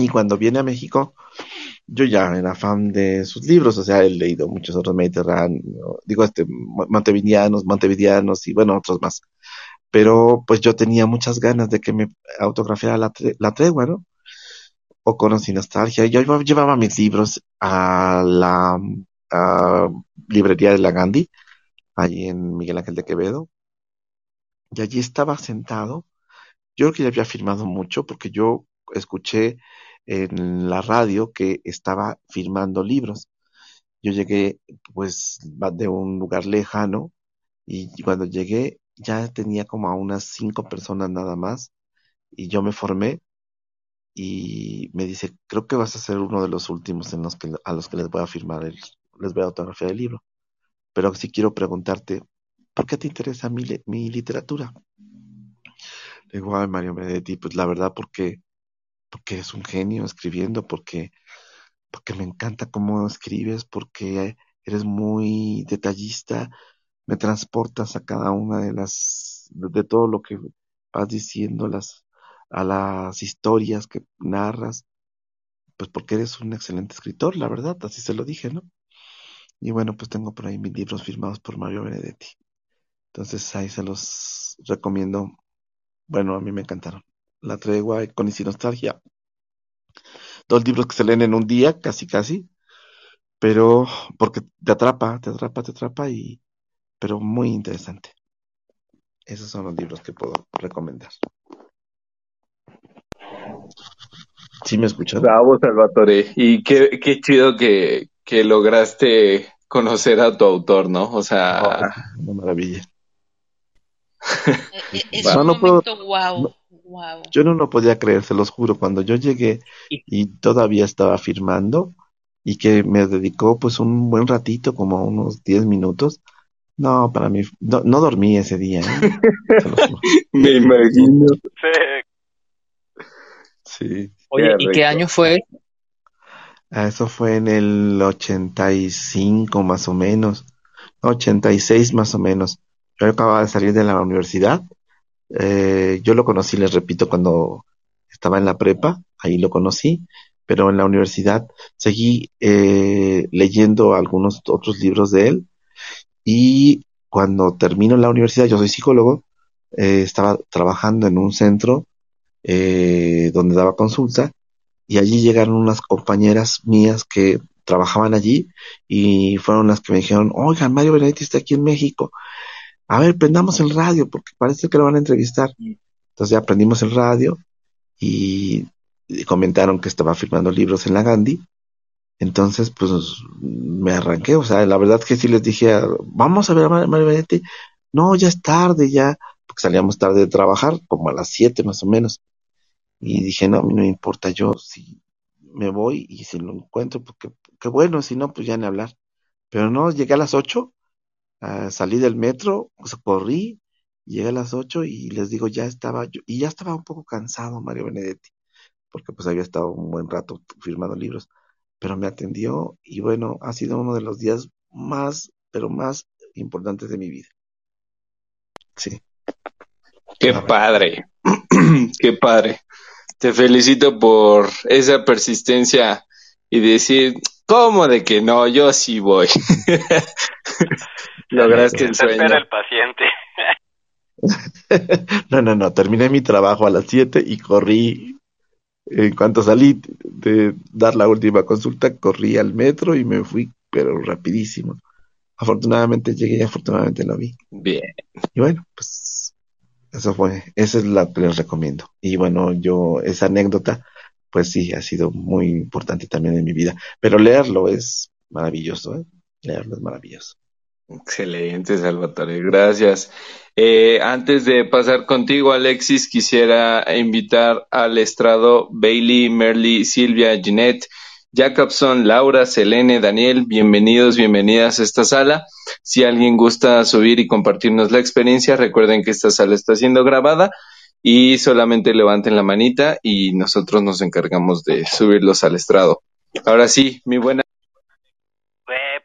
Speaker 17: y cuando viene a México yo ya era fan de sus libros, o sea, he leído muchos otros mediterráneos, digo, este, mo- montevideanos, montevideanos y bueno, otros más. Pero pues yo tenía muchas ganas de que me autografiara la, tre- la tregua, ¿no? O Conocí Nostalgia. Yo llevaba mis libros a la librería de la Gandhi, allí en Miguel Ángel de Quevedo, y allí estaba sentado. Yo creo que ya había firmado mucho porque yo escuché en la radio que estaba firmando libros. Yo llegué pues de un lugar lejano y cuando llegué ya tenía como a unas cinco personas nada más y yo me formé y me dice, creo que vas a ser uno de los últimos en los que, a los que les voy a firmar el, les voy a autografiar el libro. Pero sí quiero preguntarte, ¿por qué te interesa mi, mi literatura? Le digo, ay, Mario Benedetti, pues la verdad porque, porque eres un genio escribiendo, porque, porque me encanta cómo escribes, porque eres muy detallista, me transportas a cada una de las, de, todo lo que vas diciendo, las, a las historias que narras, pues porque eres un excelente escritor, la verdad, así se lo dije, ¿no? Y bueno, pues tengo por ahí mis libros firmados por Mario Benedetti. Entonces ahí se los recomiendo. Bueno, a mí me encantaron. La tregua y con y nostalgia. Dos libros que se leen en un día, casi casi, pero porque te atrapa, te atrapa, te atrapa y pero muy interesante. Esos son los libros que puedo recomendar. ¿Sí me escuchas?
Speaker 8: Bravo, Salvatore. Y qué, qué chido que, que lograste conocer a tu autor, ¿no? O sea,
Speaker 17: Una maravilla.
Speaker 11: E- Es
Speaker 17: No,
Speaker 11: un
Speaker 17: no puedo-
Speaker 11: momento wow, wow.
Speaker 17: Yo no lo podía creer, se los juro. Cuando yo llegué y todavía estaba firmando y que me dedicó pues un buen ratito, como unos 10 minutos. No, para mí, no, no dormí ese día. ¿eh? Se los juro.
Speaker 8: me imagino.
Speaker 17: Sí.
Speaker 7: Oye, ¿y qué año fue?
Speaker 17: Ah, Eso fue en el 85 más o menos, 86 más o menos. Yo acababa de salir de la universidad. Eh, yo lo conocí, les repito, cuando estaba en la prepa, ahí lo conocí, pero en la universidad seguí eh, leyendo algunos otros libros de él. Y cuando termino la universidad, yo soy psicólogo, eh, estaba trabajando en un centro eh, donde daba consulta y allí llegaron unas compañeras mías que trabajaban allí y fueron las que me dijeron, oigan, Mario Benedetti está aquí en México, a ver, prendamos el radio porque parece que lo van a entrevistar. Entonces ya prendimos el radio y, comentaron que estaba firmando libros en la Gandhi. Entonces, pues me arranqué, o sea, la verdad que sí les dije, vamos a ver a Mar- Mario Benedetti. No, ya es tarde, ya, porque salíamos tarde de trabajar, como a las 7 más o menos. Y dije, no, a mí no me importa, yo si me voy y si lo encuentro, qué, qué bueno, si no, pues ya ni hablar. Pero no, llegué a las 8, ah, salí del metro, pues, corrí Llegué a las 8 y les digo, ya estaba yo, y ya estaba un poco cansado Mario Benedetti, porque pues había estado un buen rato firmando libros, pero me atendió y bueno, ha sido uno de los días más, pero más importantes de mi vida. Sí.
Speaker 8: Qué padre, qué padre. Te felicito por esa persistencia y decir, ¿cómo de que no? Yo sí voy. Lograste el
Speaker 6: Se espera
Speaker 8: sueño.
Speaker 6: el paciente.
Speaker 17: No, no, no, terminé mi trabajo a las 7 y corrí, en cuanto salí de dar la última consulta, corrí al metro y me fui, pero rapidísimo. Afortunadamente llegué y afortunadamente lo vi.
Speaker 8: Bien.
Speaker 17: Y bueno, pues eso fue, esa es la que les recomiendo. Y bueno, yo, esa anécdota, pues sí, ha sido muy importante también en mi vida. Pero leerlo es maravilloso, ¿eh? Leerlo es maravilloso.
Speaker 8: Excelente, Salvatore, gracias. Eh, antes de pasar contigo, Alexis, quisiera invitar al estrado Bailey, Merly, Silvia, Ginette, Jacobson, Laura, Selene, Daniel, bienvenidos, bienvenidas a esta sala. Si alguien gusta subir y compartirnos la experiencia, recuerden que esta sala está siendo grabada y solamente levanten la manita y nosotros nos encargamos de subirlos al estrado. Ahora sí, mi buena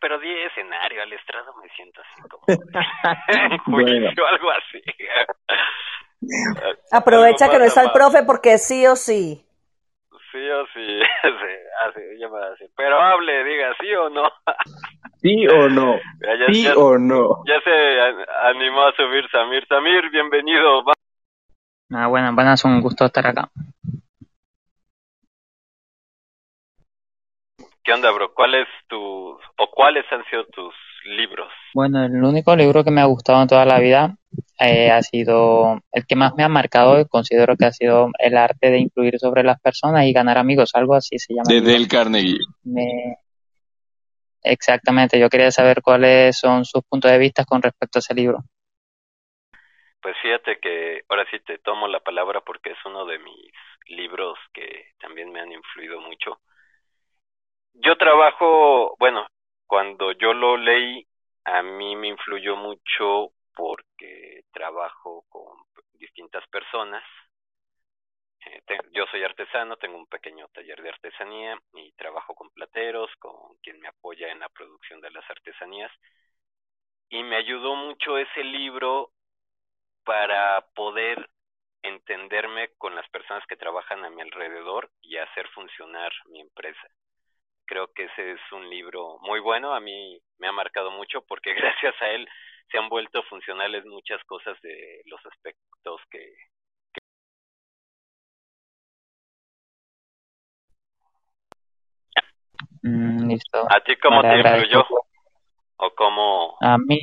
Speaker 6: pero di escenario, al estrado me siento así como en
Speaker 8: Bueno.
Speaker 6: juicio, algo así.
Speaker 9: Aprovecha que no está el profe porque sí o sí.
Speaker 6: Sí o sí, sí, así, ya me va a decir. Pero hable, diga sí o no.
Speaker 8: ¿Sí o no?
Speaker 6: Ya, ya-
Speaker 8: ¿Sí
Speaker 6: ya-
Speaker 8: o no?
Speaker 6: Ya se a- animó a subir Samir. Samir, bienvenido.
Speaker 18: Ah, bueno, buenas, un gusto estar acá.
Speaker 6: ¿Qué onda, bro? ¿Cuál es tu, o cuáles han sido tus libros?
Speaker 18: Bueno, el único libro que me ha gustado en toda la vida eh, ha sido el que más me ha marcado y considero que ha sido El arte de influir sobre las personas y ganar amigos, algo así se llama.
Speaker 8: De
Speaker 18: el
Speaker 8: Carnegie.
Speaker 18: Me- Exactamente, yo quería saber cuáles son sus puntos de vista con respecto a ese libro.
Speaker 6: Pues fíjate que ahora sí te tomo la palabra porque es uno de mis libros que también me han influido mucho. Yo trabajo, bueno, cuando yo lo leí, a mí me influyó mucho porque trabajo con distintas personas. Eh, yo soy artesano, tengo un pequeño taller de artesanía y trabajo con plateros, con quien me apoya en la producción de las artesanías. Y me ayudó mucho ese libro para poder entenderme con las personas que trabajan a mi alrededor y hacer funcionar mi empresa. Creo que ese es un libro muy bueno, a mí me ha marcado mucho porque gracias a él se han vuelto funcionales muchas cosas de los aspectos que,
Speaker 18: Mm, listo.
Speaker 6: ¿A ti cómo te influyó? ¿O cómo?
Speaker 18: A mí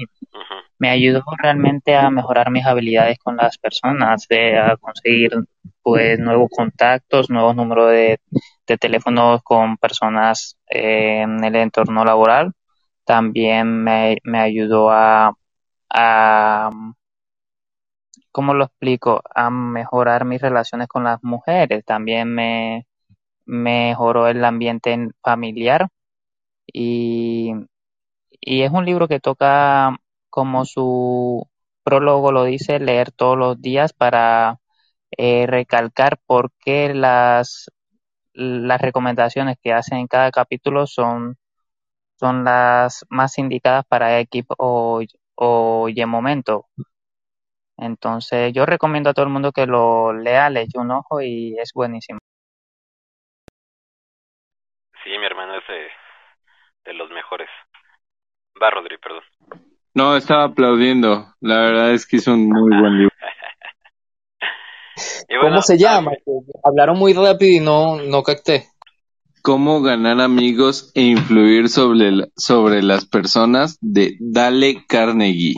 Speaker 18: me ayudó realmente a mejorar mis habilidades con las personas, de, a conseguir pues nuevos contactos, nuevos números de, de teléfonos con personas eh, en el entorno laboral. También me, me ayudó a, a, ¿cómo lo explico? A mejorar mis relaciones con las mujeres. También me mejoró el ambiente en- familiar y y es un libro que toca, como su prólogo lo dice, leer todos los días para eh, recalcar por qué las, las recomendaciones que hacen en cada capítulo son, son las más indicadas para X o, o Y momento. Entonces, yo recomiendo a todo el mundo que lo lea, le eche un ojo y es buenísimo.
Speaker 6: Sí, mi hermano es de, de los mejores. Va, Rodri, perdón.
Speaker 8: No, estaba aplaudiendo. La verdad es que es un muy buen libro.
Speaker 6: Bueno,
Speaker 7: ¿Cómo se llama? Que Hablaron muy rápido y no, no capté.
Speaker 8: Cómo ganar amigos e influir sobre, la- sobre las personas de Dale Carnegie.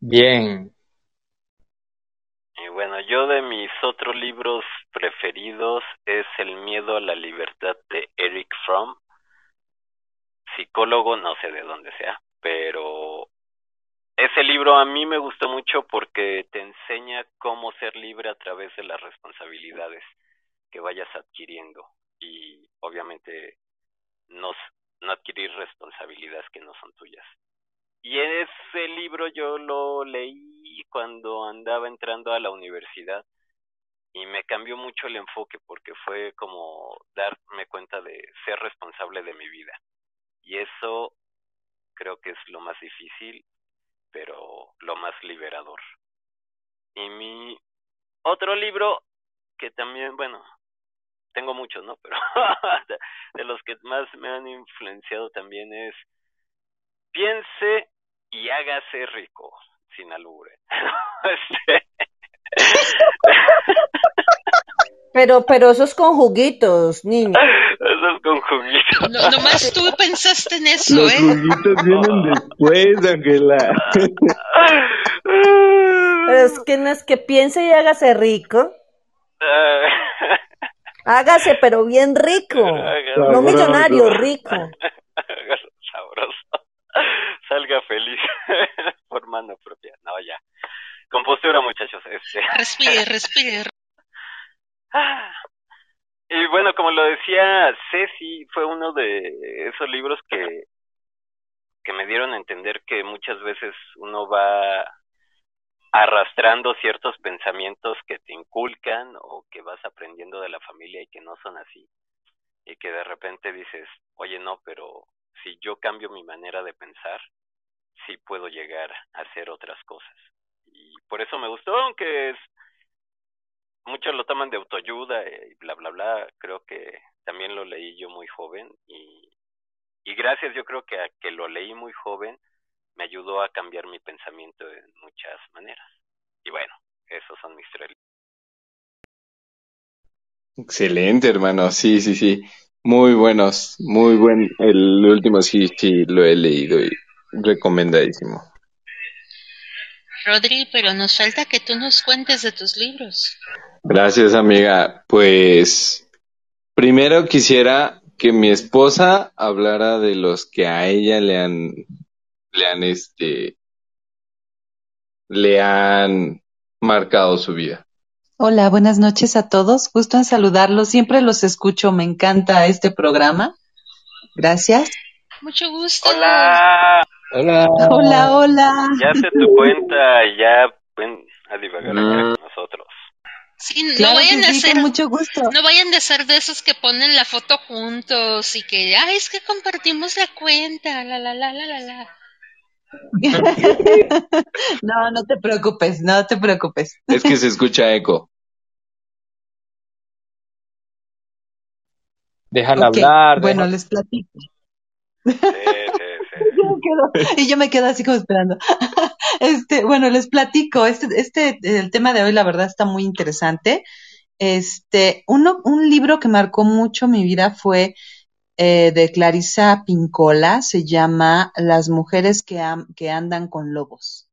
Speaker 7: Bien.
Speaker 6: Y bueno, yo de mis otros libros preferidos es El miedo a la libertad de Eric Fromm. Psicólogo, no sé de dónde sea, pero ese libro a mí me gustó mucho porque te enseña cómo ser libre a través de las responsabilidades que vayas adquiriendo y obviamente no, no adquirir responsabilidades que no son tuyas. Y ese libro yo lo leí cuando andaba entrando a la universidad y me cambió mucho el enfoque porque fue como darme cuenta de ser responsable de mi vida. Y eso creo que es lo más difícil, pero lo más liberador. Y mi otro libro, que también, bueno, tengo muchos, ¿no? Pero de los que más me han influenciado también es Piense y hágase rico, sin alure. este,
Speaker 9: Pero, pero esos con juguitos, niño.
Speaker 6: Con juguitos.
Speaker 11: No, nomás tú pensaste en eso,
Speaker 8: Los
Speaker 11: ¿eh?
Speaker 8: juguitos vienen después, Ángela.
Speaker 9: Pero es que no es que piense y hágase rico. Hágase, pero bien rico. No millonario, rico.
Speaker 6: Hágalo sabroso. Salga feliz por mano propia. No, ya. Compostura, muchachos. Este.
Speaker 11: Respire, respire.
Speaker 6: Y bueno, como lo decía Ceci, fue uno de esos libros que, que me dieron a entender que muchas veces uno va arrastrando ciertos pensamientos que te inculcan o que vas aprendiendo de la familia y que no son así. Y que de repente dices, oye, no, pero si yo cambio mi manera de pensar, sí puedo llegar a hacer otras cosas. Y por eso me gustó, aunque es, muchos lo toman de autoayuda y bla, bla, bla. Creo que también lo leí yo muy joven y, y gracias yo creo que a que lo leí muy joven me ayudó a cambiar mi pensamiento en muchas maneras. Y bueno, esos son mis tres.
Speaker 8: Excelente, hermano. Sí, sí, sí. Muy buenos. Muy buen. El último sí, sí, lo he leído y recomendadísimo.
Speaker 11: Rodri, pero nos falta que tú nos cuentes de tus libros.
Speaker 8: Gracias, amiga. Pues primero quisiera que mi esposa hablara de los que a ella le han, le han, este, le han marcado su vida.
Speaker 19: Hola, buenas noches a todos. Gusto en saludarlos. Siempre los escucho. Me encanta este programa. Gracias.
Speaker 11: Mucho gusto.
Speaker 6: Hola.
Speaker 8: Hola.
Speaker 19: Hola, hola.
Speaker 6: Ya se tu cuenta y ya ven a divagar acá con nosotros.
Speaker 11: Sí, no
Speaker 19: Claro
Speaker 11: vayan
Speaker 19: que
Speaker 11: a
Speaker 19: sí,
Speaker 11: ser,
Speaker 19: mucho gusto.
Speaker 11: no vayan a ser de esos que ponen la foto juntos y que, ay, es que compartimos la cuenta, la, la, la, la, la, la.
Speaker 19: No, no te preocupes, no te preocupes.
Speaker 8: Es que se escucha eco.
Speaker 19: Ok,
Speaker 7: hablar.
Speaker 19: Bueno, les platico.
Speaker 6: Sí, sí, sí.
Speaker 19: Yo me quedo- y yo me quedo así como esperando. Este, bueno, les platico. Este, este, el tema de hoy, la verdad, está muy interesante. Este, uno, un libro que marcó mucho mi vida fue eh, de Clarisa Pincola, se llama Las mujeres que, andan con lobos.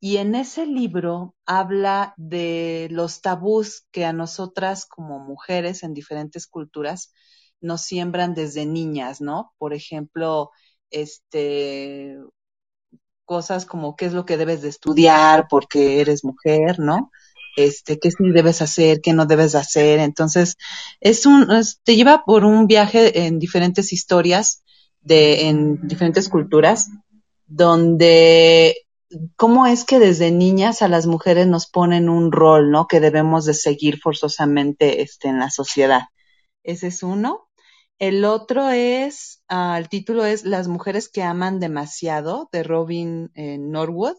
Speaker 19: Y en ese libro habla de los tabús que a nosotras como mujeres en diferentes culturas nos siembran desde niñas, ¿no? Por ejemplo, este, cosas como qué es lo que debes de estudiar porque eres mujer, ¿no? Este, qué sí debes hacer, qué no debes de hacer. Entonces, es un, te lleva por un viaje en diferentes historias de, en diferentes culturas, donde cómo es que desde niñas a las mujeres nos ponen un rol, ¿no? Que debemos de seguir forzosamente, este, en la sociedad. Ese es uno. El otro es, ah, el título es Las mujeres que aman demasiado, de Robin eh, Norwood.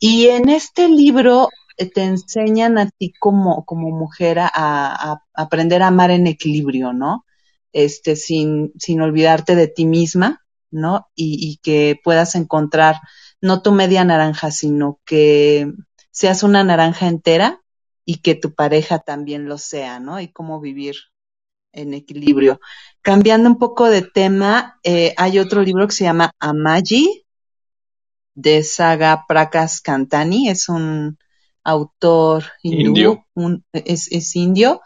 Speaker 19: Y en este libro eh, te enseñan a ti como, como mujer a aprender a amar en equilibrio, ¿no? Este, sin, sin olvidarte de ti misma, ¿no? Y, y que puedas encontrar no tu media naranja, sino que seas una naranja entera y que tu pareja también lo sea, ¿no? Y cómo vivir en equilibrio. Cambiando un poco de tema, eh, hay otro libro que se llama Amaji, de Saga Prakas Kantani, es un autor hindú,
Speaker 8: Indio.
Speaker 19: un- es, es indio.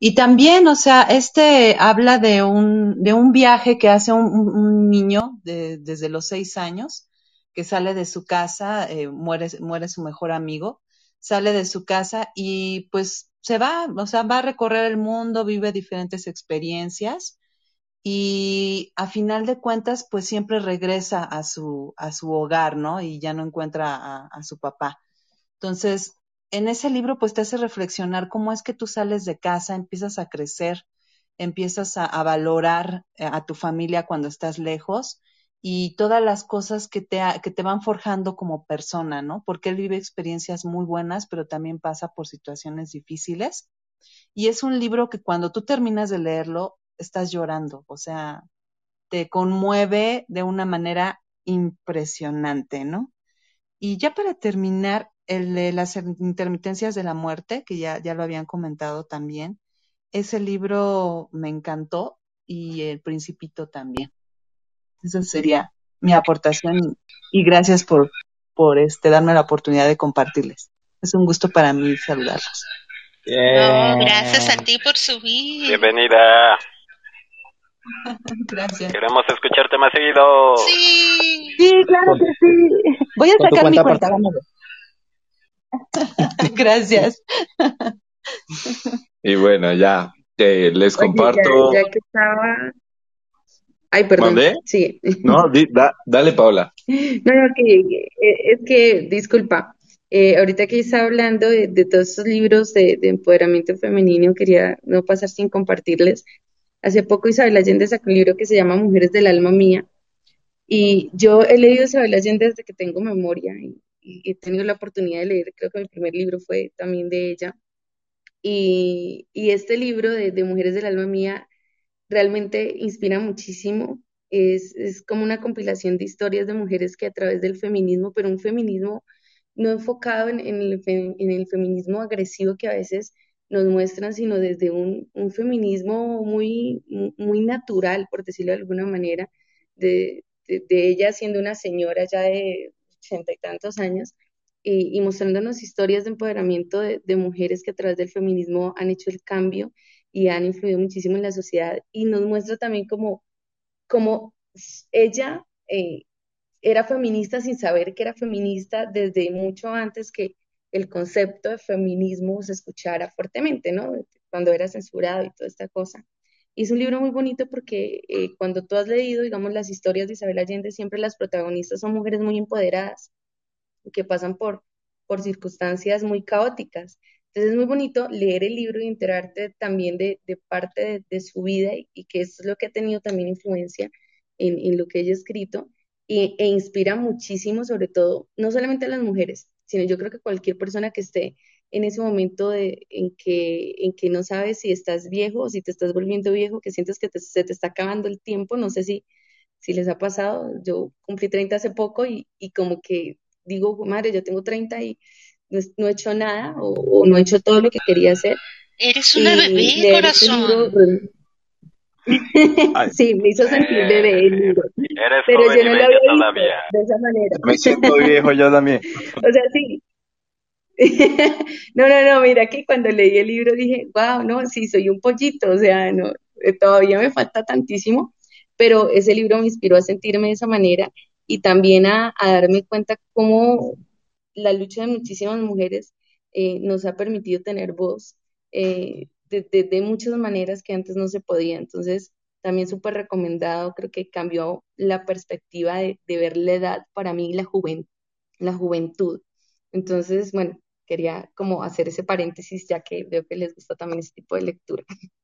Speaker 19: Y también, o sea, este habla de un, de un viaje que hace un, un- un niño de- desde los seis años, que sale de su casa, eh, muere, muere su mejor amigo, sale de su casa y pues se va, o sea, va a recorrer el mundo, vive diferentes experiencias y a final de cuentas pues siempre regresa a su, a su hogar, ¿no? Y ya no encuentra a, su papá. Entonces, en ese libro pues te hace reflexionar cómo es que tú sales de casa, empiezas a crecer, empiezas a, a valorar eh, a tu familia cuando estás lejos y todas las cosas que te, que te van forjando como persona, ¿no? Porque él vive experiencias muy buenas, pero también pasa por situaciones difíciles. Y es un libro que cuando tú terminas de leerlo, estás llorando, o sea, te conmueve de una manera impresionante, ¿no? Y ya para terminar, el de las intermitencias de la muerte, que ya, ya lo habían comentado también, ese libro me encantó y El Principito también. Esa sería mi aportación y gracias por, por este, darme la oportunidad de compartirles. Es un gusto para mí saludarlos.
Speaker 11: No, gracias a ti por subir.
Speaker 6: Bienvenida.
Speaker 19: Gracias.
Speaker 6: Queremos escucharte más seguido.
Speaker 11: Sí.
Speaker 19: Sí, claro que sí. Voy a sacar mi
Speaker 6: cuenta
Speaker 19: cuenta. Gracias.
Speaker 8: Y bueno, ya eh, les
Speaker 5: Oye,
Speaker 8: comparto.
Speaker 5: ya, ya que estaba... Ay, perdón.
Speaker 8: ¿Mandé?
Speaker 5: Sí.
Speaker 8: No, di- da- dale, Paula.
Speaker 5: No, no, que, eh, es que, disculpa, eh, ahorita que estaba hablando de, de todos estos libros de, de empoderamiento femenino, quería no pasar sin compartirles. Hace poco Isabel Allende sacó un libro que se llama Mujeres del Alma Mía, y yo he leído Isabel Allende desde que tengo memoria, y, y he tenido la oportunidad de leer, creo que mi primer libro fue también de ella, y, y este libro de, de Mujeres del Alma Mía realmente inspira muchísimo. Es, es como una compilación de historias de mujeres que a través del feminismo, pero un feminismo no enfocado en, en el, fe- en el feminismo agresivo que a veces nos muestran, sino desde un, un feminismo muy, mu- muy natural, por decirlo de alguna manera, de, de, de ella siendo una señora ya de ochenta y tantos años y, y mostrándonos historias de empoderamiento de, de mujeres que a través del feminismo han hecho el cambio y han influido muchísimo en la sociedad y nos muestra también como, como ella eh, era feminista sin saber que era feminista desde mucho antes que el concepto de feminismo se escuchara fuertemente, ¿no? Cuando era censurado y toda esta cosa. Y es un libro muy bonito porque eh, cuando tú has leído, digamos, las historias de Isabel Allende, siempre las protagonistas son mujeres muy empoderadas, que pasan por, por circunstancias muy caóticas. Entonces es muy bonito leer el libro y enterarte también de, de parte de, de su vida y, y que eso es lo que ha tenido también influencia en, en lo que ella ha escrito. Y, e inspira muchísimo, sobre todo, no solamente a las mujeres, sino yo creo que cualquier persona que esté en ese momento de, en que, en que no sabes si estás viejo o si te estás volviendo viejo, que sientes que te- se te está acabando el tiempo, no sé si, si les ha pasado, yo cumplí 30 hace poco y, y como que digo, madre, yo tengo 30 y no, he hecho nada o, o no he hecho todo lo que quería hacer.
Speaker 11: Eres una
Speaker 5: Y
Speaker 11: bebé,
Speaker 5: este libro,
Speaker 11: corazón.
Speaker 5: sí, me hizo sentir bebé el libro,
Speaker 6: Eres
Speaker 5: pero
Speaker 6: joven
Speaker 5: yo no lo había visto
Speaker 6: todavía.
Speaker 5: de esa manera.
Speaker 12: Me siento viejo yo también.
Speaker 5: O sea, sí. No, no, no, mira que cuando leí el libro dije, wow, no, sí, soy un pollito, o sea, no, eh, todavía me falta tantísimo, pero ese libro me inspiró a sentirme de esa manera y también a, a darme cuenta cómo la lucha de muchísimas mujeres eh, nos ha permitido tener voz eh, de, de- muchas maneras que antes no se podía. Entonces, también súper recomendado, creo que cambió la perspectiva de, de ver la edad para mí, la juven- la juventud. Entonces, bueno, quería como hacer ese paréntesis ya que veo que les gusta también ese tipo de lectura.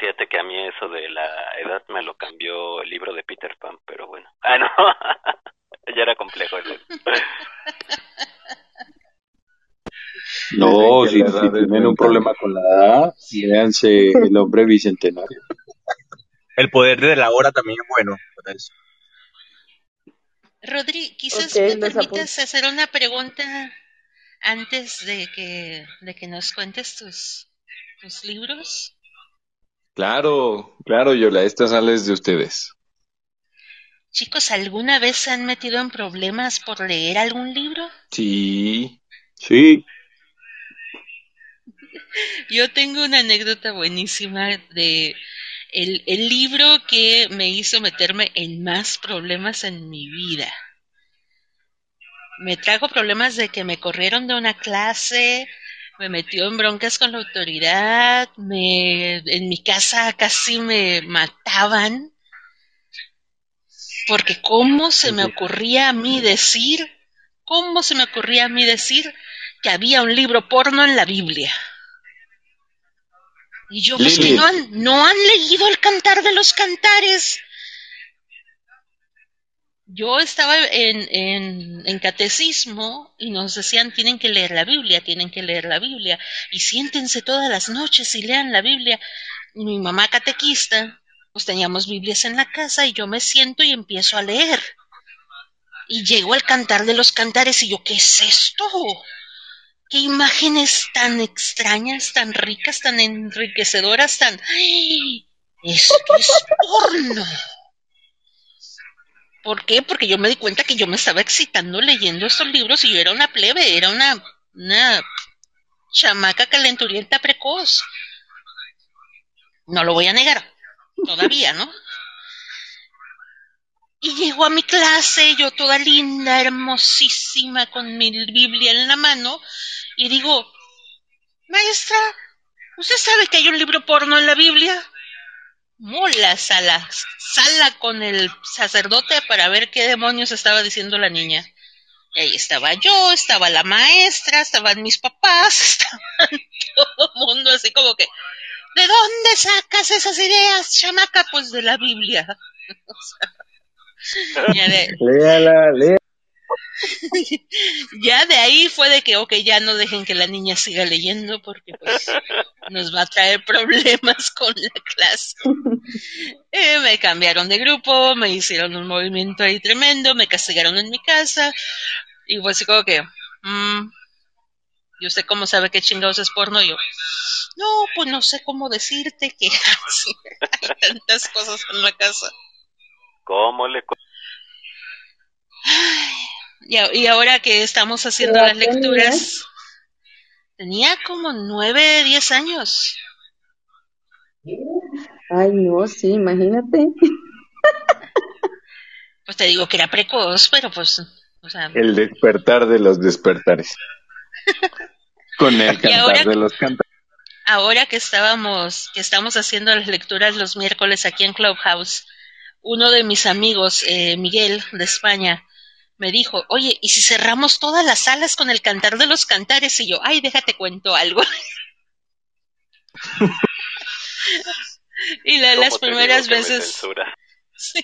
Speaker 6: Fíjate que a mí eso de la edad me lo cambió el libro de Peter Pan, pero bueno. Ah, no. ya era complejo eso.
Speaker 10: No, si, si tienen un problema con la edad, léanse El hombre bicentenario.
Speaker 12: El poder de la hora también es bueno. por eso.
Speaker 11: Rodri, quizás
Speaker 5: Ok,
Speaker 11: me permitas hacer una pregunta antes de que, de que nos cuentes tus, tus libros.
Speaker 8: Claro, claro, Yola, esta sale de ustedes.
Speaker 11: Chicos, ¿alguna vez se han metido en problemas por leer algún libro?
Speaker 8: Sí.
Speaker 10: Sí,
Speaker 11: Yo tengo una anécdota buenísima de el, el libro que me hizo meterme en más problemas en mi vida. Me trajo problemas de que me corrieron de una clase, me metió en broncas con la autoridad, me, en mi casa casi me mataban, porque cómo se me ocurría a mí decir, cómo se me ocurría a mí decir que había un libro porno en la Biblia. Y yo, pues que no han, no han leído el cantar de los cantares. Yo estaba en, en, catecismo y nos decían tienen que leer la Biblia, tienen que leer la Biblia y siéntense todas las noches y lean la Biblia. Y mi mamá catequista, pues teníamos Biblias en la casa y yo me siento y empiezo a leer. Y llego al cantar de los cantares y yo, ¿qué es esto? qué imágenes tan extrañas, tan ricas, tan enriquecedoras, tan... ¡Ay! Esto es porno. ¿Por qué? Porque yo me di cuenta que yo me estaba excitando leyendo estos libros y yo era una plebe, era una, una chamaca calenturienta precoz. No lo voy a negar, todavía, ¿no? Y llego a mi clase, yo toda linda, hermosísima, con mi Biblia en la mano, y digo, maestra, ¿usted sabe que hay un libro porno en la Biblia? Molas a la sala con el sacerdote para ver qué demonios estaba diciendo la niña. Y ahí estaba yo, estaba la maestra, estaban mis papás, estaban todo el mundo así como que, ¿de dónde sacas esas ideas, chamaca? Pues de la Biblia. O sea, ya de,
Speaker 8: Léala, léala.
Speaker 11: ya de ahí fue de que, ok, ya no dejen que la niña siga leyendo porque pues nos va a traer problemas con la clase. Eh, me cambiaron de grupo, me hicieron un movimiento ahí tremendo, me castigaron en mi casa y fue así como que, mm, ¿y usted cómo sabe qué chingados es porno? Y yo, no, pues no sé cómo decirte que hay tantas cosas en la casa.
Speaker 6: ¿Cómo le cu-
Speaker 11: Y, a- y ahora que estamos haciendo
Speaker 5: ¿Qué edad
Speaker 11: las lecturas, tenía como nueve, diez años.
Speaker 5: Ay, no, sí, imagínate.
Speaker 11: Pues te digo que era precoz, pero pues, o sea,
Speaker 8: El despertar de los despertares. Con el
Speaker 11: Y ahora-
Speaker 8: cantar de los cantares.
Speaker 11: ahora que estábamos, que estamos haciendo las lecturas los miércoles aquí en Clubhouse, uno de mis amigos, eh, Miguel, de España, me dijo, oye, ¿y si cerramos todas las salas con el cantar de los cantares? Y yo, ay, déjate cuento algo. y la-
Speaker 6: ¿Cómo
Speaker 11: las primeras veces... Sí.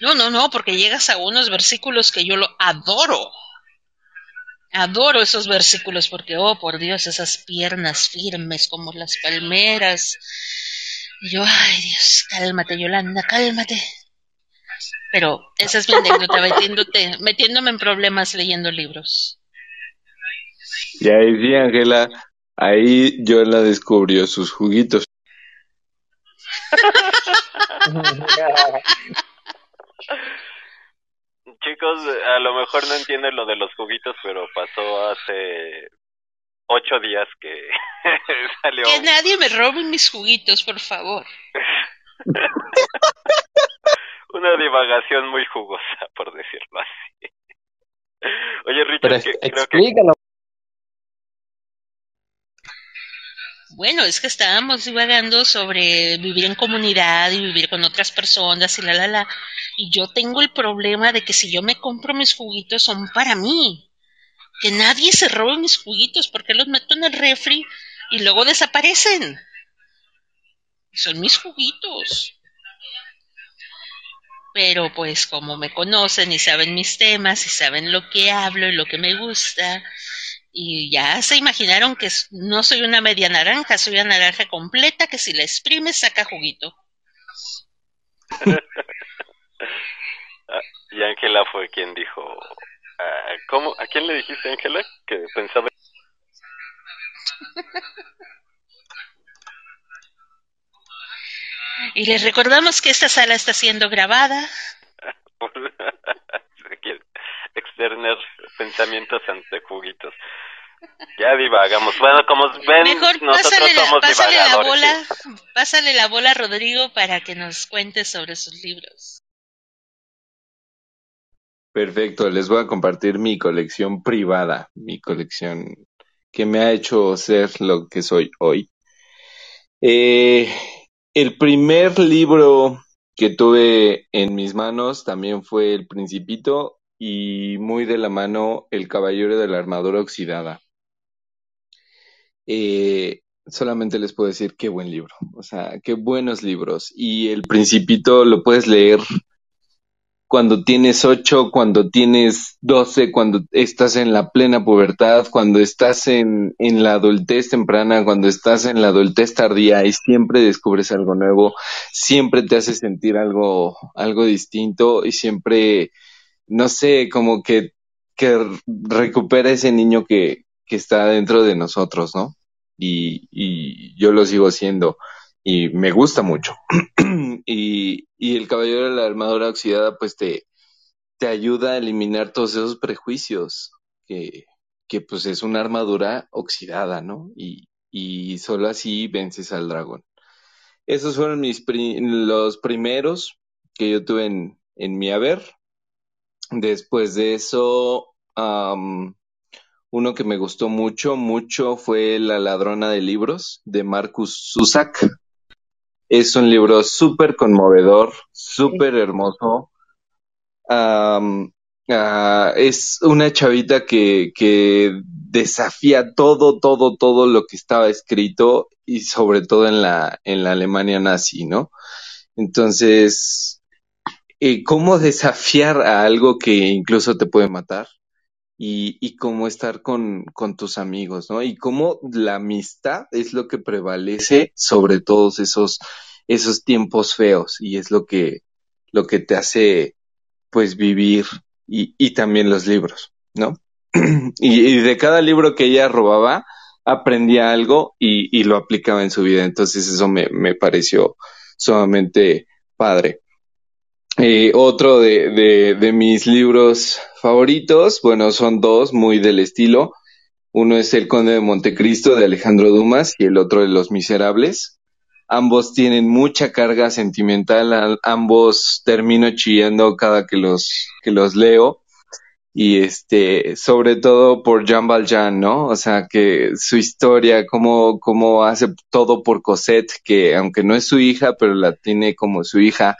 Speaker 11: No, no, no, porque llegas a unos versículos que yo lo adoro. Adoro esos versículos porque, oh, por Dios, esas piernas firmes como las palmeras. Y yo, ay, Dios, cálmate, Yolanda, cálmate. Pero esa es mi anécdota, metiéndote, metiéndome en problemas leyendo libros.
Speaker 8: Y ahí sí, Ángela, ahí yo la descubrió sus juguitos.
Speaker 6: Chicos, a lo mejor no entienden lo de los juguitos, pero pasó hace ocho días que salió
Speaker 11: Que nadie me robe mis juguitos, por favor.
Speaker 6: una divagación muy jugosa, por decirlo así. Oye, Richard,
Speaker 7: es-
Speaker 6: que creo que
Speaker 7: explícalo.
Speaker 11: Bueno, es que estábamos divagando sobre vivir en comunidad y vivir con otras personas y la, la, la. Y yo tengo el problema de que si yo me compro mis juguitos son para mí. Que nadie se robe mis juguitos porque los meto en el refri y luego desaparecen. Son mis juguitos. Pero pues como me conocen y saben mis temas y saben lo que hablo y lo que me gusta, y ya se imaginaron que no soy una media naranja, soy una naranja completa que si la exprimes saca juguito.
Speaker 6: Y Ángela fue quien dijo, ah, ¿cómo? ¿A quién le dijiste, Ángela? Que pensaba
Speaker 11: Y les recordamos que esta sala está siendo grabada.
Speaker 6: quiere externar pensamientos ante juguitos. Ya divagamos. Bueno, como ven,
Speaker 11: Mejor
Speaker 6: nosotros
Speaker 11: pásale la,
Speaker 6: somos
Speaker 11: pásale la bola,
Speaker 6: sí.
Speaker 11: pásale la bola a Rodrigo para que nos cuente sobre sus libros.
Speaker 8: Perfecto, les voy a compartir mi colección privada, mi colección que me ha hecho ser lo que soy hoy. Eh, el primer libro que tuve en mis manos también fue El Principito y muy de la mano El Caballero de la Armadura Oxidada. Eh, solamente les puedo decir qué buen libro, o sea, qué buenos libros. Y El Principito lo puedes leer cuando tienes ocho, cuando tienes doce, cuando estás en la plena pubertad, cuando estás en, en la adultez temprana, cuando estás en la adultez tardía y siempre descubres algo nuevo, siempre te hace sentir algo, algo distinto y siempre, no sé, como que, que recupera ese niño que, que está dentro de nosotros, ¿no? Y, y yo lo sigo siendo y me gusta mucho. y, el caballero de la armadura oxidada pues te, te ayuda a eliminar todos esos prejuicios que, que pues es una armadura oxidada, ¿no? Y, y solo así vences al dragón. Esos fueron mis pri- los primeros que yo tuve en, en mi haber. Después de eso, uno que me gustó mucho, mucho fue La ladrona de libros de Marcus Zusak. Es un libro súper conmovedor, súper hermoso. Ah, es una chavita que, que desafía todo, todo, todo lo que estaba escrito y sobre todo en la, en la Alemania nazi, ¿no? Entonces, eh, ¿cómo desafiar a algo que incluso te puede matar? Y, y cómo estar con, con tus amigos, ¿no? Y cómo la amistad es lo que prevalece sobre todos esos, esos tiempos feos y es lo que, lo que te hace, pues, vivir y, y también los libros, ¿no? y, y de cada libro que ella robaba, aprendía algo y, y lo aplicaba en su vida. Entonces eso me, me pareció sumamente padre. Eh, otro de, de, de mis libros favoritos, bueno, son dos muy del estilo. Uno es El Conde de Montecristo de Alejandro Dumas y el otro de Los Miserables. Ambos tienen mucha carga sentimental, ambos termino chillando cada que los, que los leo. Y este, sobre todo por Jean Valjean, ¿no? O sea, que su historia, cómo, cómo hace todo por Cosette, que aunque no es su hija, pero la tiene como su hija.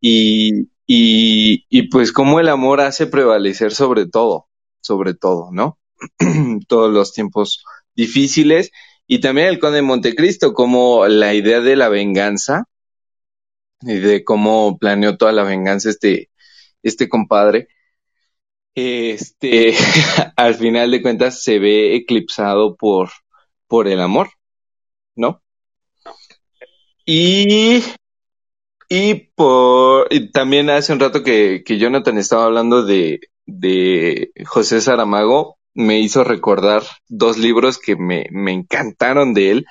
Speaker 8: Y, y, pues cómo el amor hace prevalecer sobre todo, sobre todo, ¿no? Todos los tiempos difíciles. Y también el Conde de Montecristo, como la idea de la venganza y de cómo planeó toda la venganza este, este compadre este, al final de cuentas se ve eclipsado por, por el amor, ¿no? Y, y por, y también hace un rato que, que Jonathan estaba hablando de, de José Saramago, me hizo recordar dos libros que me, me encantaron de él,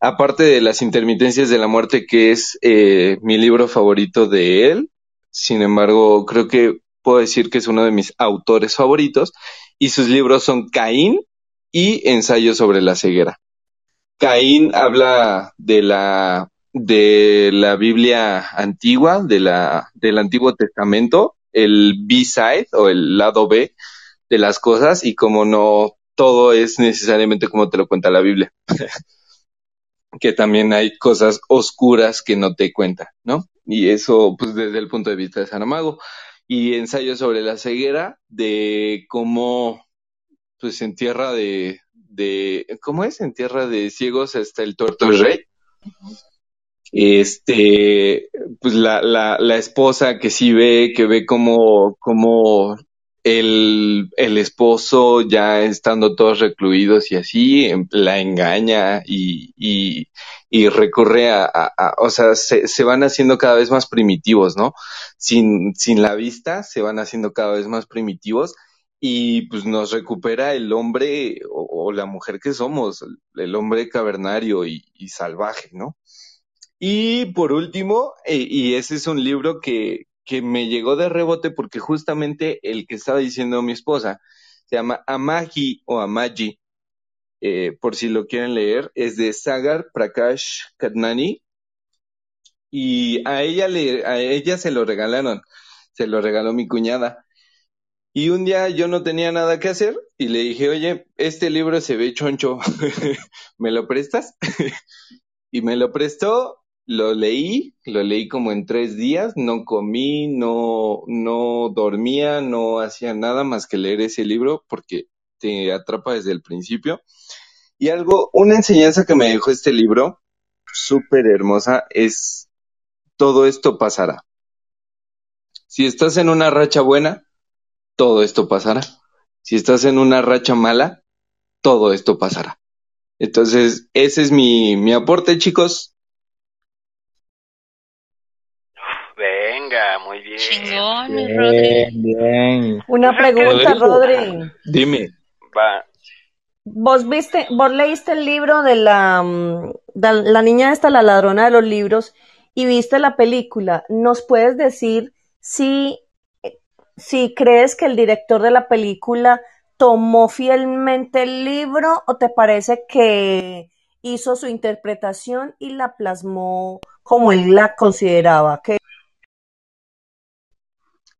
Speaker 8: aparte de Las intermitencias de la muerte, que es eh, mi libro favorito de él, sin embargo, creo que puedo decir que es uno de mis autores favoritos, y sus libros son Caín y Ensayo sobre la ceguera. Caín habla de la, de la Biblia antigua, de la, del Antiguo Testamento, el B-side o el lado B de las cosas, y como no todo es necesariamente como te lo cuenta la Biblia. que también hay cosas oscuras que no te cuentan, ¿no? Y eso, pues, desde el punto de vista de Saramago. Y ensayo sobre la ceguera, de cómo, pues, en tierra de, de, ¿cómo es? En tierra de ciegos está el tuerto del rey. Este, pues, la, la, la esposa que sí ve, que ve como, como el, el esposo ya estando todos recluidos y así, em- la engaña y, y, y recurre a, a- a- o sea, se, se van haciendo cada vez más primitivos, ¿no? Sin, sin la vista, se van haciendo cada vez más primitivos y pues nos recupera el hombre o, la mujer que somos, el hombre cavernario y salvaje, ¿no? Y por último, eh, y ese es un libro que, que me llegó de rebote porque justamente el que estaba diciendo mi esposa se llama Amagi o Amaji, eh, por si lo quieren leer, es de Sagar Prakash Kadnani y a ella le, a ella se lo regalaron, se lo regaló mi cuñada Y un día yo no tenía nada que hacer y le dije, oye, este libro se ve choncho, ¿me lo prestas? y me lo prestó, lo leí, lo leí como en tres días, no comí, no, no dormía, no hacía nada más que leer ese libro porque te atrapa desde el principio. Y algo, una enseñanza que me dejó este libro, súper hermosa, es todo esto pasará. Si estás en una racha buena, todo esto pasará. Si estás en una racha mala, todo esto pasará. Entonces, ese es mi, mi aporte, chicos.
Speaker 6: Venga, muy bien.
Speaker 11: Chingón, mi Rodri.
Speaker 7: bien.
Speaker 9: Una pregunta, Rodri.
Speaker 8: Dime.
Speaker 6: Va.
Speaker 9: ¿Vos viste, vos leíste el libro de la, mm, de la niña esta, la ladrona de los libros, y viste la película? ¿Nos puedes decir si, si crees que el director de la película tomó fielmente el libro o te parece que hizo su interpretación y la plasmó como él la consideraba? ¿Qué?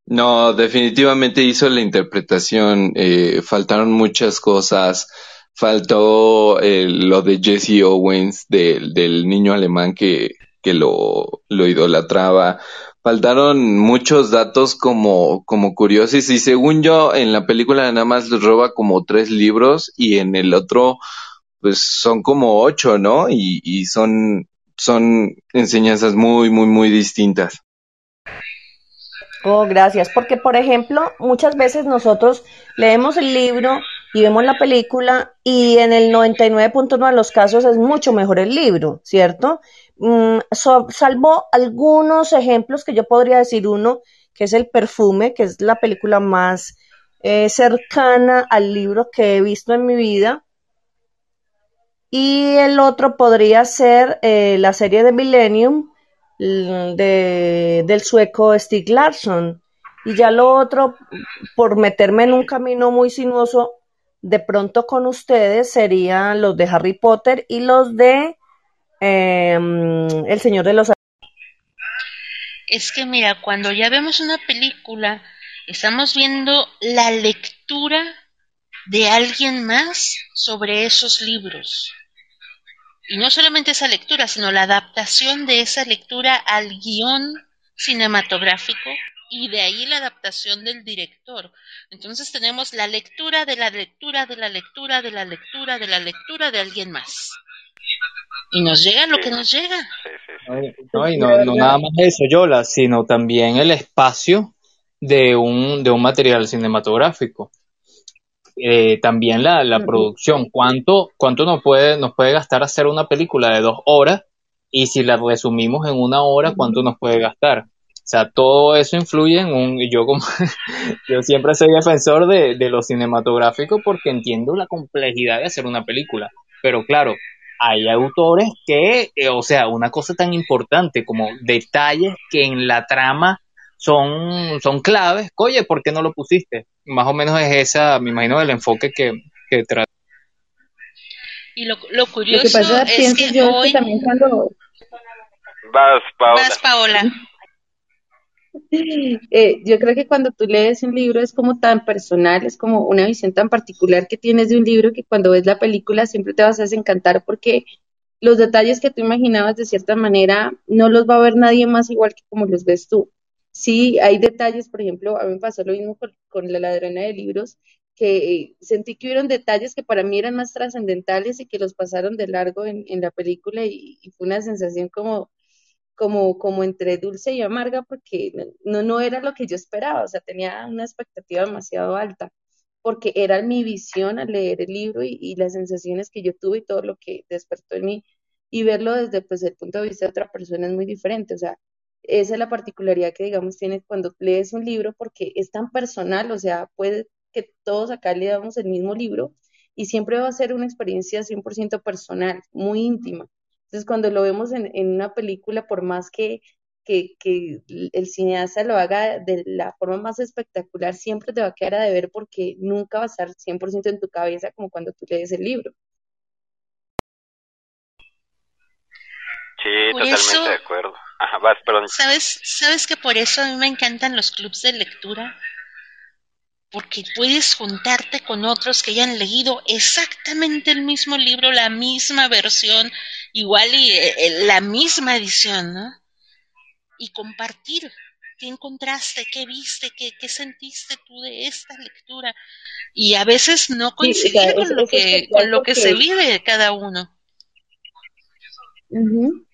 Speaker 8: No, definitivamente hizo la interpretación. eh, faltaron muchas cosas. Faltó eh, lo de Jesse Owens, del, del niño alemán que, que lo, lo idolatraba. Faltaron muchos datos como, como curiosos y según yo en la película nada más roba como tres libros y en el otro pues son como ocho, ¿no? Y, y son, son enseñanzas muy, muy, muy distintas.
Speaker 9: Oh, gracias. Porque, por ejemplo, muchas veces nosotros leemos el libro y vemos la película y en el 99.9 de los casos es mucho mejor el libro, ¿cierto? Mm, salvo algunos ejemplos que yo podría decir uno, que es El perfume, que es la película más eh, cercana al libro que he visto en mi vida. Y el otro podría ser eh, la serie de Millennium de, del sueco Stieg Larsson. Y ya lo otro, por meterme en un camino muy sinuoso, de pronto con ustedes serían los de Harry Potter y los de em, El Señor de los
Speaker 11: Es que mira, cuando ya vemos una película, estamos viendo la lectura de alguien más sobre esos libros. Y no solamente esa lectura, sino la adaptación de esa lectura al guion cinematográfico y de ahí la adaptación del director. Entonces tenemos la lectura de la lectura de la lectura de la lectura de la lectura de alguien más. Y nos llega lo que nos llega.
Speaker 7: No, y no, no nada más eso, Yola, sino también el espacio de un, de un material cinematográfico. Eh, también la, la producción, ¿cuánto, cuánto nos puede, nos puede gastar hacer una película de dos horas? Y si la resumimos en una hora, ¿cuánto nos puede gastar? O sea, todo eso influye en un, yo como, yo siempre soy defensor de, de lo cinematográfico porque entiendo la complejidad de hacer una película. Pero claro, hay autores que, eh, o sea, una cosa tan importante como detalles que en la trama son, son claves. Oye, ¿por qué no lo pusiste? Más o menos es esa, me imagino, el enfoque que, que trata.
Speaker 11: Y lo, lo
Speaker 5: Lo
Speaker 11: curioso
Speaker 5: que pasa,
Speaker 11: es que
Speaker 5: yo,
Speaker 11: hoy...
Speaker 5: que también cuando,
Speaker 6: Vas, Paola.
Speaker 11: Vas, Paola.
Speaker 5: eh, yo creo que cuando tú lees un libro es como tan personal, es como una visión tan particular que tienes de un libro que cuando ves la película siempre te vas a desencantar porque los detalles que tú imaginabas de cierta manera no los va a ver nadie más igual que como los ves tú. Sí, hay detalles, por ejemplo, a mí me pasó lo mismo con, La ladrona de libros, que sentí que hubieron detalles que para mí eran más trascendentales y que los pasaron de largo en, en la película y, y fue una sensación como, como, como entre dulce y amarga porque no, no era lo que yo esperaba, o sea, tenía una expectativa demasiado alta porque era mi visión al leer el libro y, y las sensaciones que yo tuve y todo lo que despertó en mí. Y verlo desde pues el punto de vista de otra persona es muy diferente, o sea, esa es la particularidad que digamos tienes cuando lees un libro porque es tan personal, o sea, puede que todos acá leamos el mismo libro y siempre va a ser una experiencia 100% personal, muy íntima. Entonces, cuando lo vemos en, en una película, por más que, que, que el cineasta lo haga de la forma más espectacular, siempre te va a quedar a deber porque nunca va a estar 100% en tu cabeza como cuando tú lees el libro.
Speaker 6: Sí,
Speaker 11: Por
Speaker 6: totalmente
Speaker 11: eso-
Speaker 6: de acuerdo. Ajá, vas, perdón.
Speaker 11: ¿Sabes, ¿Sabes que por eso a mí me encantan los clubs de lectura? porque puedes juntarte con otros que hayan leído exactamente el mismo libro, la misma versión, igual y eh, la misma edición, ¿no? Y compartir qué encontraste, qué viste, qué, qué sentiste tú de esta lectura. Y a veces no coincidir
Speaker 15: sea,
Speaker 11: con, lo que, con lo que se vive cada uno.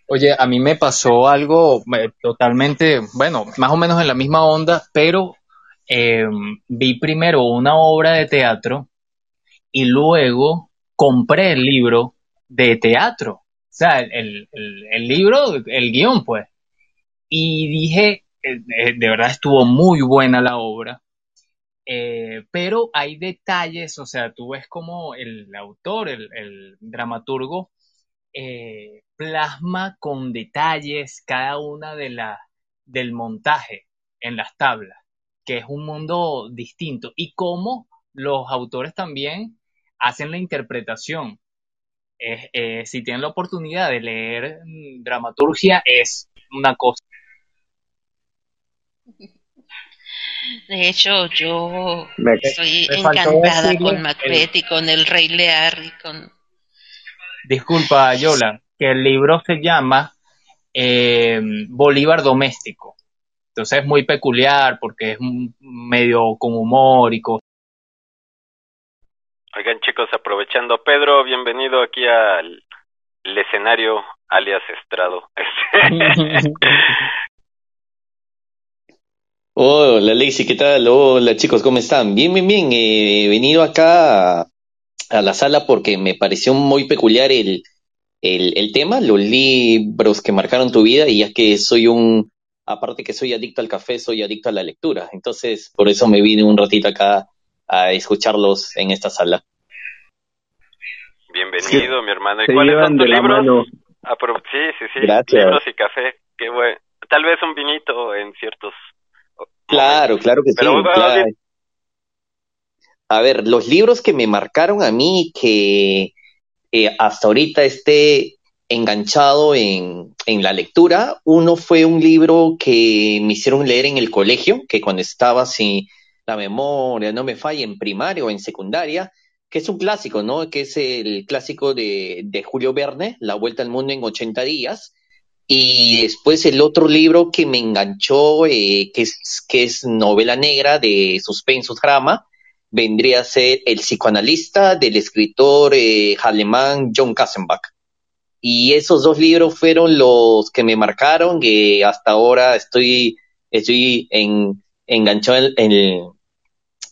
Speaker 7: Oye, a mí me pasó algo totalmente, bueno, más o menos en la misma onda, pero eh, vi primero una obra de teatro y luego compré el libro de teatro. O sea, el, el- el libro, el guion, pues. Y dije, eh, eh, de verdad estuvo muy buena la obra. Eh, pero hay detalles, o sea, tú ves como el autor, el, el dramaturgo, eh, plasma con detalles cada una de las del montaje en las tablas, que es un mundo distinto, y cómo los autores también hacen la interpretación. Eh, si tienen la oportunidad de leer mm, dramaturgia, es una cosa.
Speaker 11: De hecho, yo
Speaker 7: Me-
Speaker 11: estoy
Speaker 7: me
Speaker 11: encantada
Speaker 7: decirle
Speaker 11: con Macbeth y con el Rey Lear y con...
Speaker 7: Disculpa, Yola, que el libro se llama eh, Bolívar Doméstico. Entonces es muy peculiar porque es un- medio con humor y cosas.
Speaker 6: Oigan chicos, aprovechando, Pedro, bienvenido aquí al el escenario alias Estrado.
Speaker 20: Hola Alexi, ¿qué tal? Hola chicos, ¿cómo están? Bien, bien, bien. Eh, He venido acá a, a la sala porque me pareció muy peculiar el, el, el tema, los libros que marcaron tu vida y ya que soy un, aparte que soy adicto al café, soy adicto a la lectura. Entonces, por eso me vine un ratito acá a escucharlos en esta sala.
Speaker 6: Bienvenido, mi hermano. ¿Y
Speaker 20: se
Speaker 6: cuáles
Speaker 20: llevan
Speaker 6: son tus libros? sí, sí, sí.
Speaker 20: Gracias.
Speaker 6: Libros y café. Qué bueno. Tal vez un vinito en ciertos.
Speaker 20: Claro, claro que sí.
Speaker 6: Pero bueno,
Speaker 20: claro.
Speaker 6: bien.
Speaker 20: A ver, los libros que me marcaron a mí, que eh, hasta ahorita esté enganchado en, en la lectura, uno fue un libro que me hicieron leer en el colegio, que cuando estaba, si la memoria no me falla, en primaria o en secundaria, que es un clásico, ¿no? Que es el clásico de, de Julio Verne, La Vuelta al Mundo en 80 días. Y después el otro libro que me enganchó, eh, que, es, que es novela negra de suspenso drama, vendría a ser El psicoanalista del escritor eh, alemán John Kassenbach. Y esos dos libros fueron los que me marcaron, que hasta ahora estoy, estoy en, enganchado en,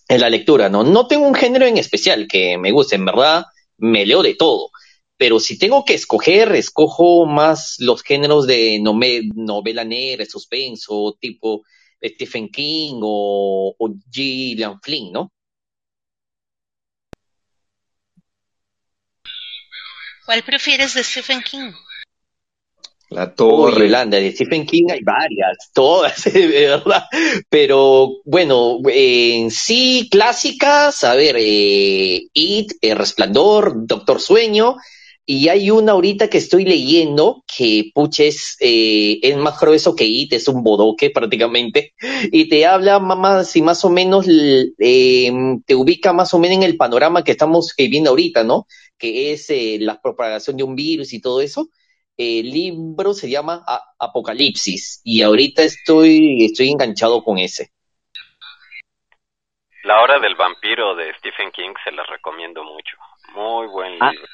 Speaker 20: la lectura, ¿no? No tengo un género en especial que me guste, en verdad me leo de todo. Pero si tengo que escoger, escojo más los géneros de novela negra, suspenso, tipo Stephen King o, o Gillian Flynn, ¿no?
Speaker 11: ¿Cuál prefieres de Stephen King?
Speaker 20: La Torre. Yolanda, de Stephen King hay varias, todas, de verdad. Pero bueno, eh, en sí, clásicas, a ver, eh, It, El Resplandor, Doctor Sueño, y hay una ahorita que estoy leyendo que, pucha, es, eh, es más grueso que It, es un bodoque prácticamente, y te habla más y más o menos, eh, te ubica más o menos en el panorama que estamos viviendo ahorita, ¿no? Que es eh, la propagación de un virus y todo eso el libro se llama A- Apocalipsis y ahorita estoy, estoy enganchado con ese.
Speaker 6: La hora del vampiro de Stephen King se la recomiendo mucho. Muy buen
Speaker 20: Ah,
Speaker 6: libro.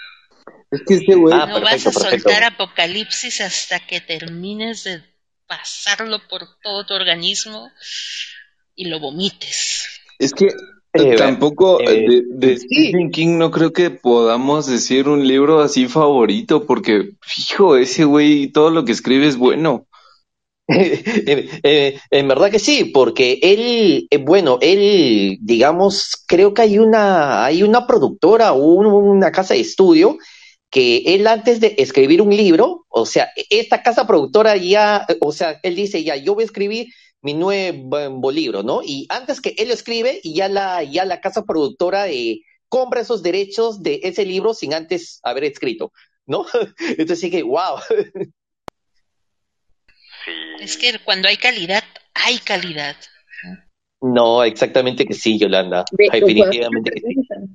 Speaker 20: Es que ese güey...
Speaker 11: no vas a soltar Apocalipsis hasta que termines de pasarlo por todo tu organismo y lo vomites.
Speaker 8: Es que
Speaker 20: Eh,
Speaker 8: tampoco
Speaker 20: eh,
Speaker 8: de, de Stephen King no creo que podamos decir un libro así favorito, porque, fijo, ese güey, todo lo que escribe es bueno.
Speaker 20: Eh, eh, en verdad que sí, porque él, eh, bueno, él, digamos, creo que hay una, hay una productora o un- una casa de estudio que él antes de escribir un libro, o sea, esta casa productora ya, o sea, él dice ya, yo voy a escribir mi nuevo libro, ¿no? Y antes que él lo escribe, y ya la, ya la casa productora eh, compra esos derechos de ese libro sin antes haber escrito, ¿no? Entonces sí que, wow.
Speaker 11: Es que cuando hay calidad, hay calidad.
Speaker 20: No, exactamente que sí, Yolanda.
Speaker 15: Ve, ¿lo puedo hacer una
Speaker 20: Definitivamente que sí.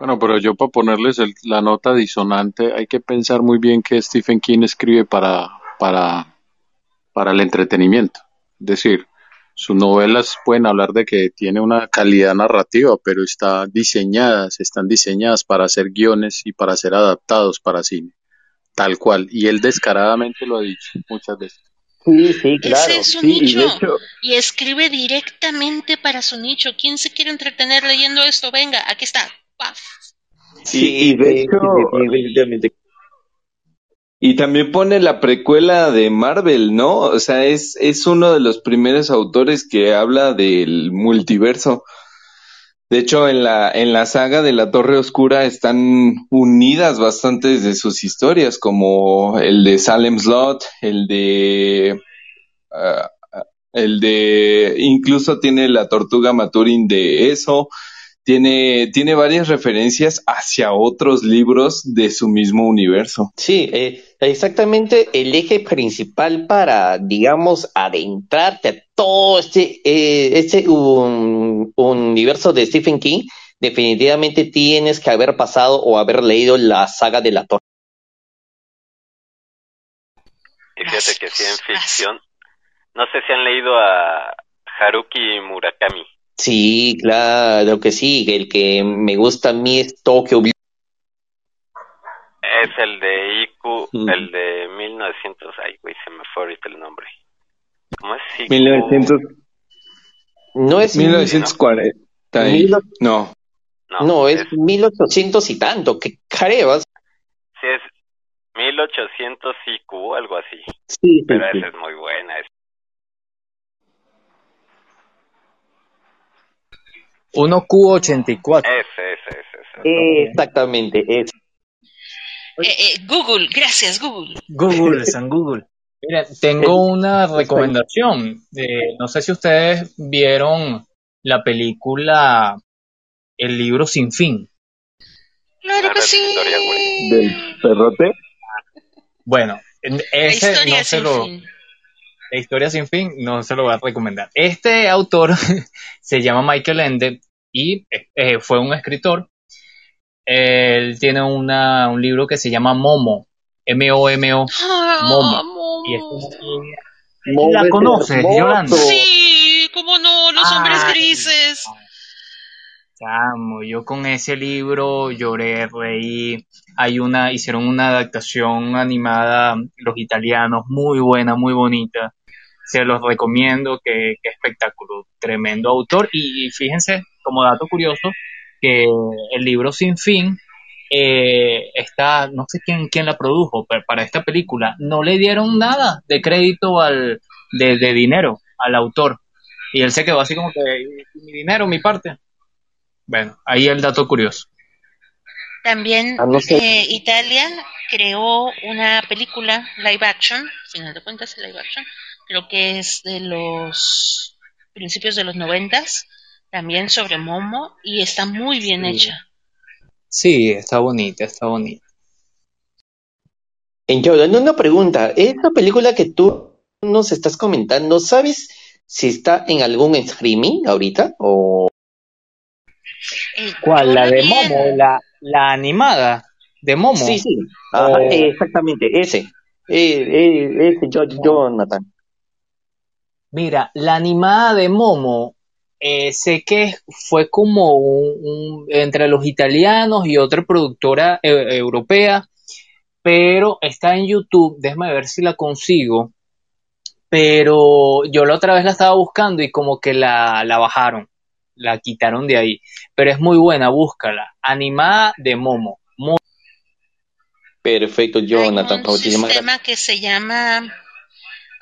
Speaker 10: Bueno, pero yo para ponerles el- la nota disonante, hay que pensar muy bien que Stephen King escribe para, para, para el entretenimiento. Es decir, sus novelas pueden hablar de que tiene una calidad narrativa, pero está diseñadas, están diseñadas para hacer guiones y para ser adaptados para cine, tal cual. Y él descaradamente lo ha dicho muchas veces.
Speaker 20: Sí, sí, claro.
Speaker 11: Ese es su
Speaker 20: Sí, y
Speaker 11: nicho.
Speaker 20: de hecho,
Speaker 11: Y escribe directamente para su nicho. ¿Quién se quiere entretener leyendo esto? Venga, aquí está. ¡Paf!
Speaker 20: sí,
Speaker 8: y de hecho,
Speaker 20: definitivamente.
Speaker 8: Y también pone la precuela de Marvel, ¿no? O sea, es, es uno de los primeros autores que habla del multiverso. De hecho, en la, en la saga de la Torre Oscura están unidas bastantes de sus historias, como el de Salem Slot, el de, ah, ah, el de, incluso tiene la Tortuga Maturin de eso, tiene, tiene varias referencias hacia otros libros de su mismo universo.
Speaker 20: Sí, eh, exactamente el eje principal para, digamos, adentrarte a todo este, eh, este un- universo de Stephen King, definitivamente tienes que haber pasado o haber leído la saga de la Torre.
Speaker 6: Y fíjate que sí, en ficción. No sé si han leído a Haruki Murakami.
Speaker 20: Sí, claro que sí, el que me gusta a mí es Tokyo Blues.
Speaker 6: Es el de IQ, el de 1900. Ay, güey, se me fue ahorita el nombre. ¿Cómo es IQ?
Speaker 8: 1900,
Speaker 20: No es
Speaker 8: 1940. y-
Speaker 20: Mil-
Speaker 8: No.
Speaker 20: No, es 1800 y tanto, que carevas.
Speaker 6: Sí, es 1800 IQ, algo así.
Speaker 20: Sí, sí,
Speaker 6: Pero
Speaker 20: sí.
Speaker 6: esa es muy buena. es-
Speaker 7: 1Q84.
Speaker 6: Ese, ese, ese. ese.
Speaker 20: Exactamente, es.
Speaker 11: Eh, eh, Google, gracias, Google.
Speaker 7: Google, San Google. Mira, tengo una recomendación. Eh, no sé si ustedes vieron la película El libro sin fin.
Speaker 11: Claro que sí.
Speaker 8: ¿Del perrote?
Speaker 7: Bueno, en- ese
Speaker 11: historia
Speaker 7: no se
Speaker 11: sin
Speaker 7: lo,
Speaker 11: fin.
Speaker 7: La historia sin fin no se lo voy a recomendar. Este autor se llama Michael Ende y eh, fue un escritor. Él tiene una, un libro que se llama Momo, M-O-M-O, Momo. Y es una- ¿La conoces, Yolanda?
Speaker 11: Sí, cómo no, los hombres
Speaker 7: Ay.
Speaker 11: grises.
Speaker 7: Chamo, yo con ese libro lloré, reí. Hay una, hicieron una adaptación animada, los italianos, muy buena, muy bonita. Se los recomiendo, que, que espectáculo, tremendo autor. Y, y fíjense, como dato curioso, que el libro Sin Fin eh, está, no sé quién, quién la produjo, pero para esta película no le dieron nada de crédito al, de, de dinero al autor. Y él se quedó así como que, mi dinero, mi parte. Bueno, ahí el dato curioso.
Speaker 11: También
Speaker 7: Ah,
Speaker 11: eh, Italia creó una película live action, al final de cuentas live action, creo que es de los principios de los noventas, también sobre Momo y está muy bien
Speaker 7: Sí.
Speaker 11: hecha.
Speaker 7: Sí, está bonita, está bonita.
Speaker 20: En Yolanda, una pregunta. Esta película que tú nos estás comentando, ¿sabes si está en algún streaming ahorita? O
Speaker 7: ¿Cuál? La de Momo, la, la animada de Momo.
Speaker 20: Sí, sí. Ajá,
Speaker 7: O-
Speaker 20: eh, exactamente, ese. Eh, eh, ese, yo, Jonathan.
Speaker 7: Mira, la animada de Momo, eh, sé que fue como un, un- entre los italianos y otra productora eh, europea, pero está en YouTube, déjame ver si la consigo, pero yo la otra vez la estaba buscando y como que la, la bajaron, la quitaron de ahí, pero es muy buena, búscala, animada de Momo. Muy-
Speaker 20: Perfecto, Jonathan.
Speaker 11: un
Speaker 20: Muchísimas gracias.
Speaker 11: sistema que se llama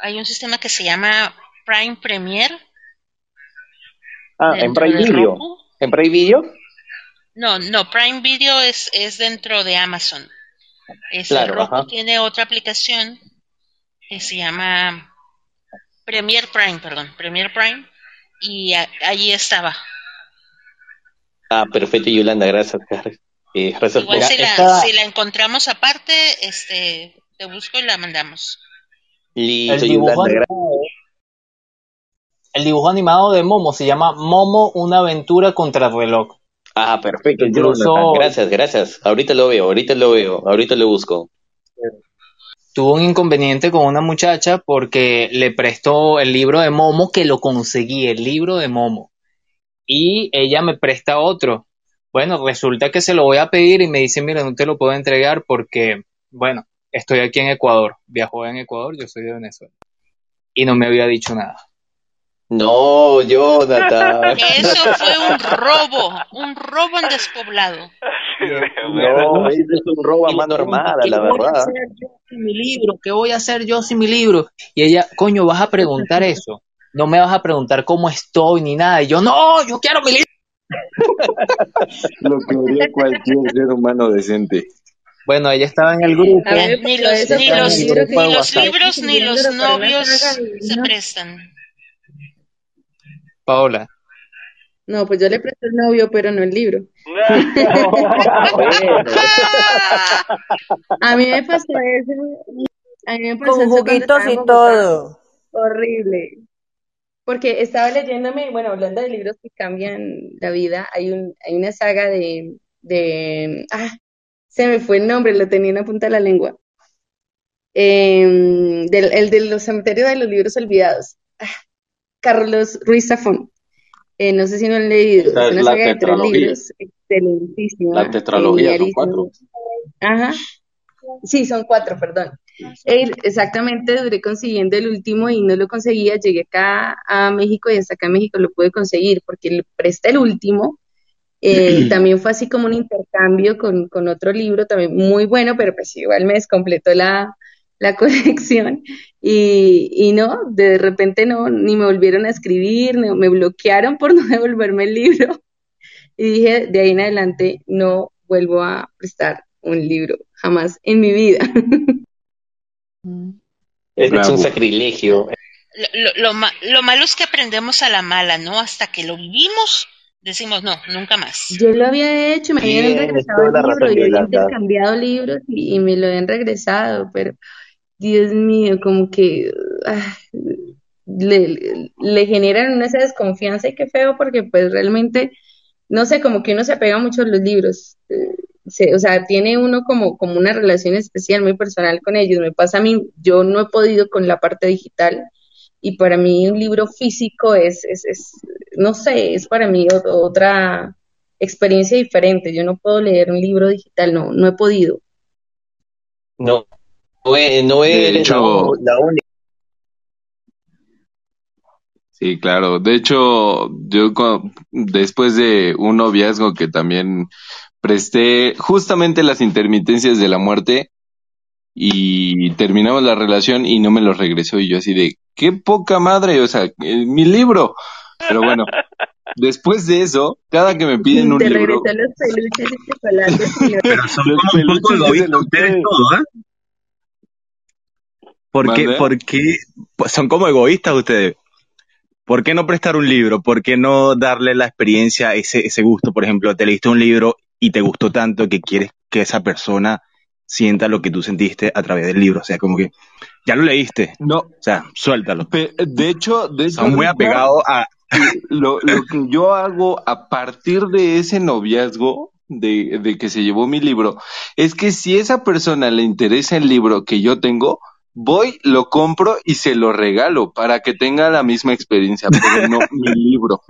Speaker 11: hay un sistema que se llama Prime Premiere
Speaker 20: Ah, en Prime
Speaker 11: de
Speaker 20: Video.
Speaker 11: Roku.
Speaker 20: ¿En Prime Video?
Speaker 11: no no Prime Video es es dentro de Amazon Ese
Speaker 20: Claro,
Speaker 11: Roku
Speaker 20: ajá.
Speaker 11: tiene otra aplicación que se llama Premiere Prime perdón Premiere Prime y a- allí estaba
Speaker 20: Ah, perfecto, Yolanda, gracias. Eh, gracias
Speaker 11: igual
Speaker 20: por-
Speaker 11: si la,
Speaker 20: Esta-
Speaker 11: si la encontramos aparte este te busco y la mandamos
Speaker 20: Listo,
Speaker 7: El dibujo
Speaker 20: Yolanda, gracias.
Speaker 7: El dibujo animado de Momo se llama Momo, una aventura contra el reloj.
Speaker 20: Ah, perfecto,
Speaker 7: Incluso-.
Speaker 20: Gracias, gracias. Ahorita lo veo, ahorita lo veo, ahorita lo busco.
Speaker 7: Tuvo un inconveniente con una muchacha porque le prestó el libro de Momo, que lo conseguí, el libro de Momo. Y ella me presta otro. Bueno, resulta que se lo voy a pedir y me dice, mira, no te lo puedo entregar porque, bueno, estoy aquí en Ecuador. Viajó en Ecuador, yo soy de Venezuela. Y no me había dicho nada.
Speaker 20: No, Jonathan.
Speaker 11: Eso fue un robo, un robo en despoblado.
Speaker 20: No, eso es un robo a mano armada,
Speaker 7: ¿Qué
Speaker 20: la
Speaker 7: voy a
Speaker 20: verdad.
Speaker 7: hacer yo sin mi libro? ¿Qué voy a hacer yo sin mi libro? Y ella, coño, vas a preguntar eso. No me vas a preguntar cómo estoy ni nada. Y yo, no, yo quiero mi libro.
Speaker 8: Lo que haría cualquier ser humano decente.
Speaker 7: Bueno, ella estaba en el grupo.
Speaker 5: Ver,
Speaker 11: Ni los, ni los, ni los libros ni los novios se prestan.
Speaker 7: Paola.
Speaker 5: No, pues yo le presté el novio, pero no el libro. A mí me pasó eso. A mí me pasó
Speaker 9: Con juguitos y todo.
Speaker 5: Horrible. Porque estaba leyéndome, bueno, hablando de libros que cambian la vida, hay un, hay una saga de, de, ah, se me fue el nombre, lo tenía en la punta de la lengua. Em, del, el de los cementerios de los libros olvidados. Ah, Carlos Ruiz Zafón. Eh, no sé si no han leído.
Speaker 8: Esa
Speaker 5: Es
Speaker 8: es
Speaker 5: una
Speaker 8: la
Speaker 5: saga de tres
Speaker 8: tetralogía.
Speaker 5: libros, excelentísima,
Speaker 8: La tetralogía, son cuatro.
Speaker 5: Ajá. Sí, son cuatro, perdón. Eh, exactamente, duré consiguiendo el último y no lo conseguía. Llegué acá a México y hasta acá en México lo pude conseguir porque le presté el último. Eh, también fue así como un intercambio con, con otro libro, también muy bueno, pero pues igual me descompletó la, la colección. Y, y no, de repente no, ni me volvieron a escribir, no- me bloquearon por no devolverme el libro. Y dije, de ahí en adelante no vuelvo a prestar un libro, jamás en mi vida.
Speaker 20: Es un sacrilegio.
Speaker 11: Lo, lo- lo ma- lo malo es que aprendemos a la mala, ¿no? Hasta que lo vivimos, decimos, no, nunca más.
Speaker 5: Yo lo había hecho, me habían regresado el libro, yo había intercambiado libros y, y me lo habían regresado, pero Dios mío, como que ah, le, generan una esa desconfianza y qué feo porque pues realmente, no sé, como que uno se apega mucho a los libros, eh, o sea, tiene uno como, como una relación especial, muy personal con ellos. Me pasa a mí, yo no he podido con la parte digital y para mí un libro físico es, es, es no sé, es para mí ot- otra experiencia diferente. Yo no puedo leer un libro digital, no, no he podido.
Speaker 20: No, no, e- no
Speaker 8: De
Speaker 20: eres la,
Speaker 8: hecho-
Speaker 20: la única.
Speaker 8: Sí, claro. De hecho, yo después de un noviazgo que también presté justamente las intermitencias de la muerte y terminamos la relación y no me lo regresó y yo así de, qué poca madre, o sea, eh, mi libro. Pero bueno, después de eso, cada que me piden un
Speaker 5: Te
Speaker 8: libro,
Speaker 5: los peluches y chocolates.
Speaker 12: Pero son
Speaker 8: Los
Speaker 12: como un poco
Speaker 8: los
Speaker 12: ustedes ¿ah? ¿Por qué,
Speaker 8: ¿Mande?
Speaker 12: por qué- son como egoístas ustedes? ¿Por qué no prestar un libro? ¿Por qué no darle la experiencia, ese, ese gusto? Por ejemplo, te leíste un libro y te gustó tanto que quieres que esa persona sienta lo que tú sentiste a través del libro. O sea, como que ya lo leíste.
Speaker 8: no,
Speaker 12: O sea, suéltalo.
Speaker 8: de hecho, de hecho,
Speaker 12: Son muy apegados a...
Speaker 8: lo, lo que yo hago a partir de ese noviazgo de, de que se llevó mi libro es que si esa persona le interesa el libro que yo tengo, voy, lo compro y se lo regalo para que tenga la misma experiencia, pero no mi libro.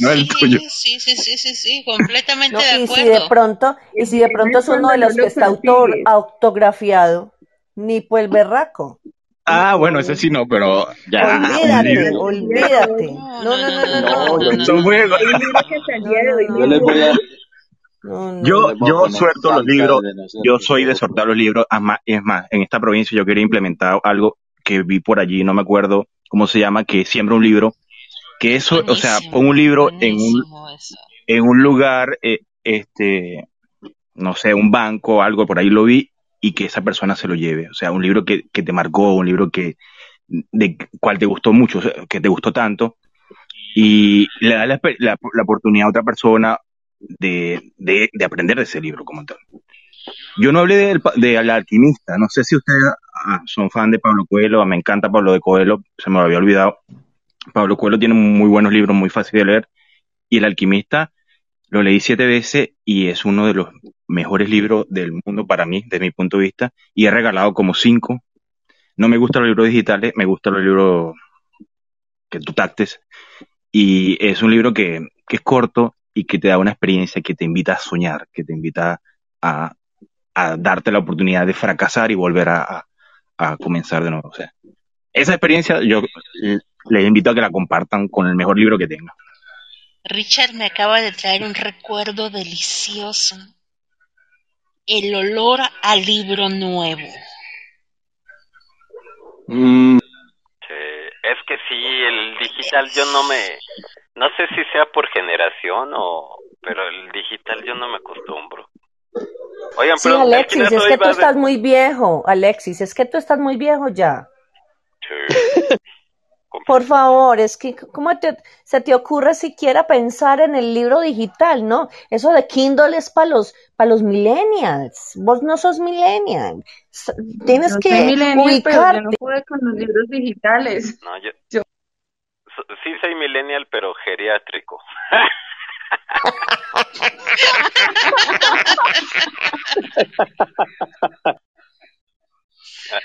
Speaker 12: no el tuyo.
Speaker 11: Sí, sí, sí, sí, sí, completamente
Speaker 9: No,
Speaker 11: de
Speaker 9: y si de
Speaker 11: acuerdo.
Speaker 9: pronto, y si de pronto es uno de los que está autor, autografiado, ni por el berraco.
Speaker 12: Ah, bueno, ese sí no, pero ya.
Speaker 9: Olvídate, olvídate. No, no, no, no,
Speaker 20: Yo
Speaker 8: les voy a,
Speaker 9: No, no.
Speaker 12: Yo, yo suelto los libros, yo soy de soltar los libros, es más, es más, en esta provincia yo quería implementar algo que vi por allí, no me acuerdo cómo se llama, que siembra un libro, que eso, o sea, pon un libro en un,
Speaker 11: eso.
Speaker 12: en un lugar, eh, este, no sé, un banco, algo, por ahí lo vi, y que esa persona se lo lleve, o sea, un libro que, que te marcó, un libro que, de cual te gustó mucho, que te gustó tanto, y le da la, la- la oportunidad a otra persona de, de, de aprender de ese libro como tal. Yo no hablé de, Al alquimista, no sé si ustedes ah, son fan de Pablo Coelho, me encanta Pablo de Coelho, se me lo había olvidado.
Speaker 21: Pablo Coelho tiene muy buenos libros, muy fácil de leer. Y El alquimista lo leí siete veces y es uno de los mejores libros del mundo para mí, desde mi punto de vista. Y he regalado como cinco. No me gustan los libros digitales, me gustan los libros que tú tactes. Y es un libro que, que es corto y que te da una experiencia que te invita a soñar, que te invita a, a darte la oportunidad de fracasar y volver a, a, a comenzar de nuevo. O sea, esa experiencia yo les invito a que la compartan con el mejor libro que tengan.
Speaker 11: Richard me acaba de traer un recuerdo delicioso. El olor al libro nuevo.
Speaker 6: Sí, es que sí, el digital yo no me, no sé si sea por generación o, pero el digital yo no me acostumbro. Oigan,
Speaker 9: Sí,
Speaker 6: pero
Speaker 9: Alexis, es que tú
Speaker 6: de-
Speaker 9: estás muy viejo, Alexis, es que tú estás muy viejo ya. Por favor, es que ¿cómo te, se te ocurre siquiera pensar en el libro digital, no? Eso de Kindle es para los, para los millennials. Vos no sos millennial. Tienes
Speaker 5: Yo
Speaker 9: que
Speaker 5: soy millennial, pero
Speaker 9: ubicarte.
Speaker 5: yo no pude con los libros digitales.
Speaker 6: No, yo, sí soy millennial, pero geriátrico.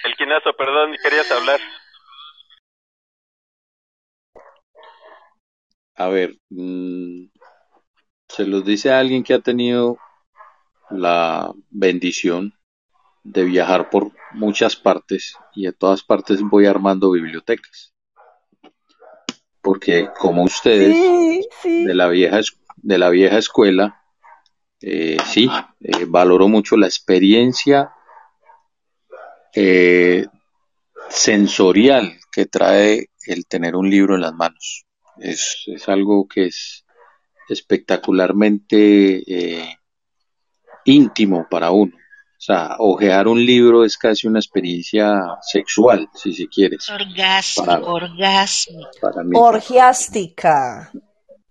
Speaker 6: El quinazo, perdón, querías hablar.
Speaker 10: A ver, mm, se los dice a alguien que ha tenido la bendición de viajar por muchas partes y de todas partes voy armando bibliotecas. Porque como ustedes de la vieja de la vieja escuela, eh, sí, eh, valoro mucho la experiencia eh, sensorial que trae el tener un libro en las manos. Es, es algo que es espectacularmente íntimo para uno. O sea, ojear un libro es casi una experiencia sexual, si se quiere. Para mí,
Speaker 9: Orgiástica.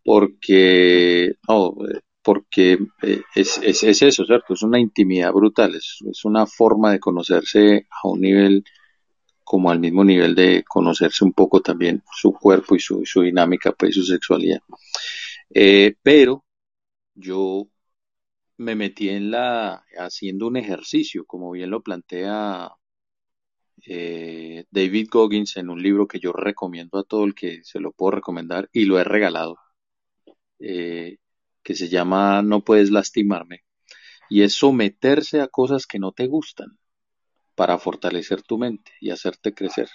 Speaker 10: porque no, eh, porque eh, es, es, es eso, ¿cierto? Es una intimidad brutal, es, es una forma de conocerse a un nivel como al mismo nivel de conocerse un poco también su cuerpo y su, su dinámica, pues su sexualidad. Eh, pero yo me metí en la haciendo un ejercicio, como bien lo plantea eh, David Goggins en un libro que yo recomiendo a todo el que se lo puedo recomendar y lo he regalado, eh, que se llama No puedes lastimarme, y es someterse a cosas que no te gustan para fortalecer tu mente y hacerte crecer.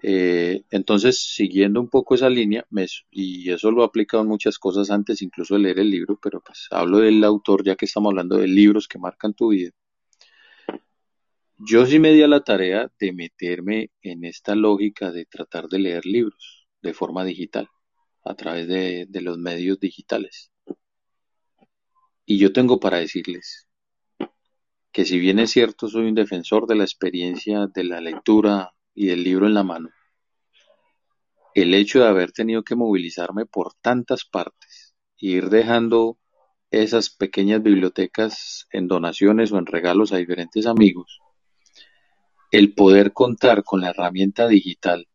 Speaker 10: Eh, entonces, siguiendo un poco esa línea, me- y eso lo he aplicado en muchas cosas antes incluso de leer el libro, pero pues hablo del autor ya que estamos hablando de libros que marcan tu vida. Yo sí me di a la tarea de meterme en esta lógica de tratar de leer libros de forma digital, a través de, de los medios digitales. Y yo tengo para decirles que si bien es cierto soy un defensor de la experiencia de la lectura y del libro en la mano, el hecho de haber tenido que movilizarme por tantas partes e ir dejando esas pequeñas bibliotecas en donaciones o en regalos a diferentes amigos, el poder contar con la herramienta digital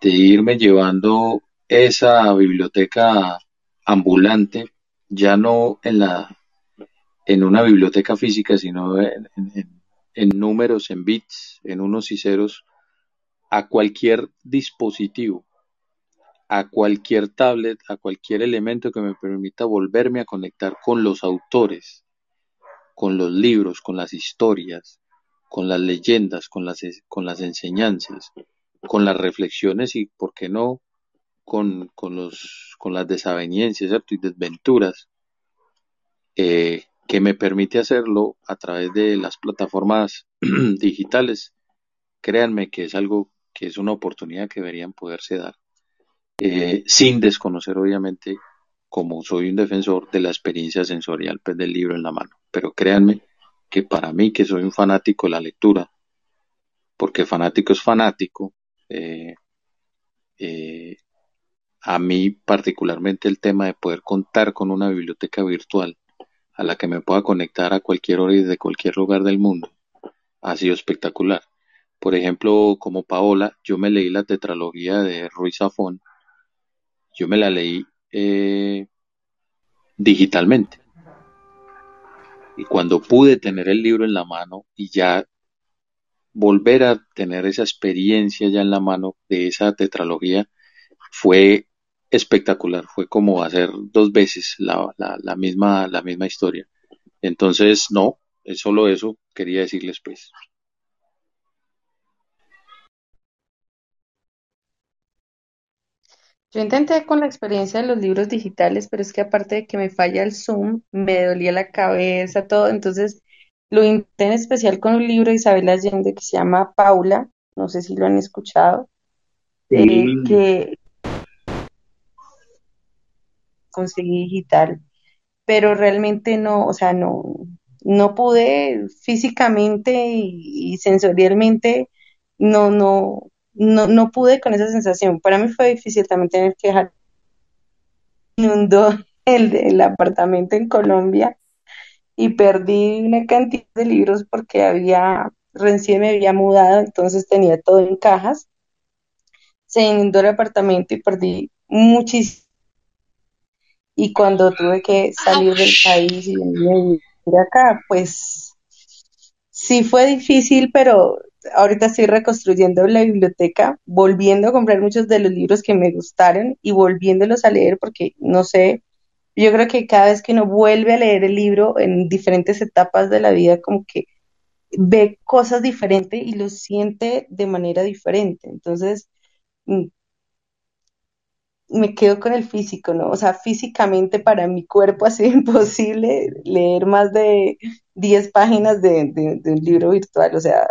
Speaker 10: de irme llevando esa biblioteca ambulante, ya no en la en una biblioteca física, sino en, en- en números, en bits, en unos y ceros, a cualquier dispositivo, a cualquier tablet, a cualquier elemento que me permita volverme a conectar con los autores, con los libros, con las historias, con las leyendas, con las, enseñanzas, con las reflexiones y, ¿por qué no?, con, las desavenencias ¿cierto? y desventuras, eh, que me permite hacerlo a través de las plataformas digitales. Créanme que es algo que es una oportunidad que deberían poderse dar, eh, sin desconocer obviamente, como soy un defensor de la experiencia sensorial pues, del libro en la mano. Pero créanme que para mí, que soy un fanático de la lectura, porque fanático es fanático, eh, eh, a mí particularmente el tema de poder contar con una biblioteca virtual a la que me pueda conectar a cualquier hora y desde cualquier lugar del mundo ha sido espectacular.
Speaker 8: Por ejemplo, como Paola, yo me leí la tetralogía de Ruiz Zafón. Yo me la leí eh, digitalmente. Y cuando pude tener el libro en la mano y ya volver a tener esa experiencia ya en la mano de esa tetralogía fue espectacular. Fue como hacer dos veces la, la, misma, la misma historia. Entonces, no, es solo eso quería decirles pues.
Speaker 5: Yo intenté con la experiencia de los libros digitales, pero es que aparte de que me falla el Zoom, me dolía la cabeza, todo. Entonces, lo intenté en especial con un libro de Isabel Allende que se llama Paula, no sé si lo han escuchado, eh,
Speaker 8: Sí.
Speaker 5: que conseguí digital, pero realmente no, o sea, no, no pude físicamente y, y sensorialmente, no, no, no, no pude con esa sensación. Para mí fue difícil también tener que dejar inundó el, el apartamento en Colombia y perdí una cantidad de libros porque había, recién me había mudado, entonces tenía todo en cajas. Se inundó el apartamento y perdí muchísimo. Y cuando tuve que salir del país y venir acá, pues sí fue difícil, pero ahorita estoy reconstruyendo la biblioteca, volviendo a comprar muchos de los libros que me gustaron y volviéndolos a leer porque no sé, yo creo que cada vez que uno vuelve a leer el libro en diferentes etapas de la vida, como que ve cosas diferentes y lo siente de manera diferente. Entonces, mm, me quedo con el físico, ¿no? O sea, físicamente para mi cuerpo ha sido imposible leer más de 10 páginas de, de- de un libro virtual, o sea,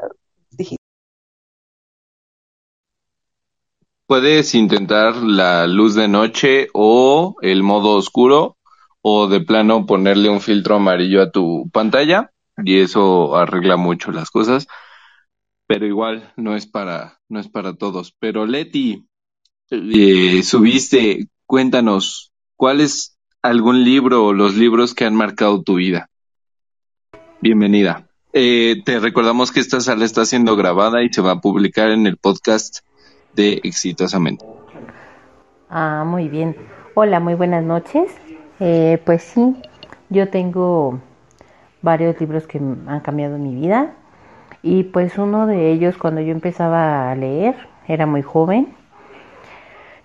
Speaker 8: Puedes intentar la luz de noche o el modo oscuro o de plano ponerle un filtro amarillo a tu pantalla y eso arregla mucho las cosas, pero igual no es para no es para todos. Pero Leti, eh, subiste, cuéntanos, ¿cuál es algún libro o los libros que han marcado tu vida? Bienvenida. Eh, te recordamos que esta sala está siendo grabada y se va a publicar en el podcast de Exitosamente.
Speaker 22: Ah, muy bien. Hola, muy buenas noches. Eh, pues sí, yo tengo varios libros que han cambiado mi vida y pues uno de ellos cuando yo empezaba a leer era muy joven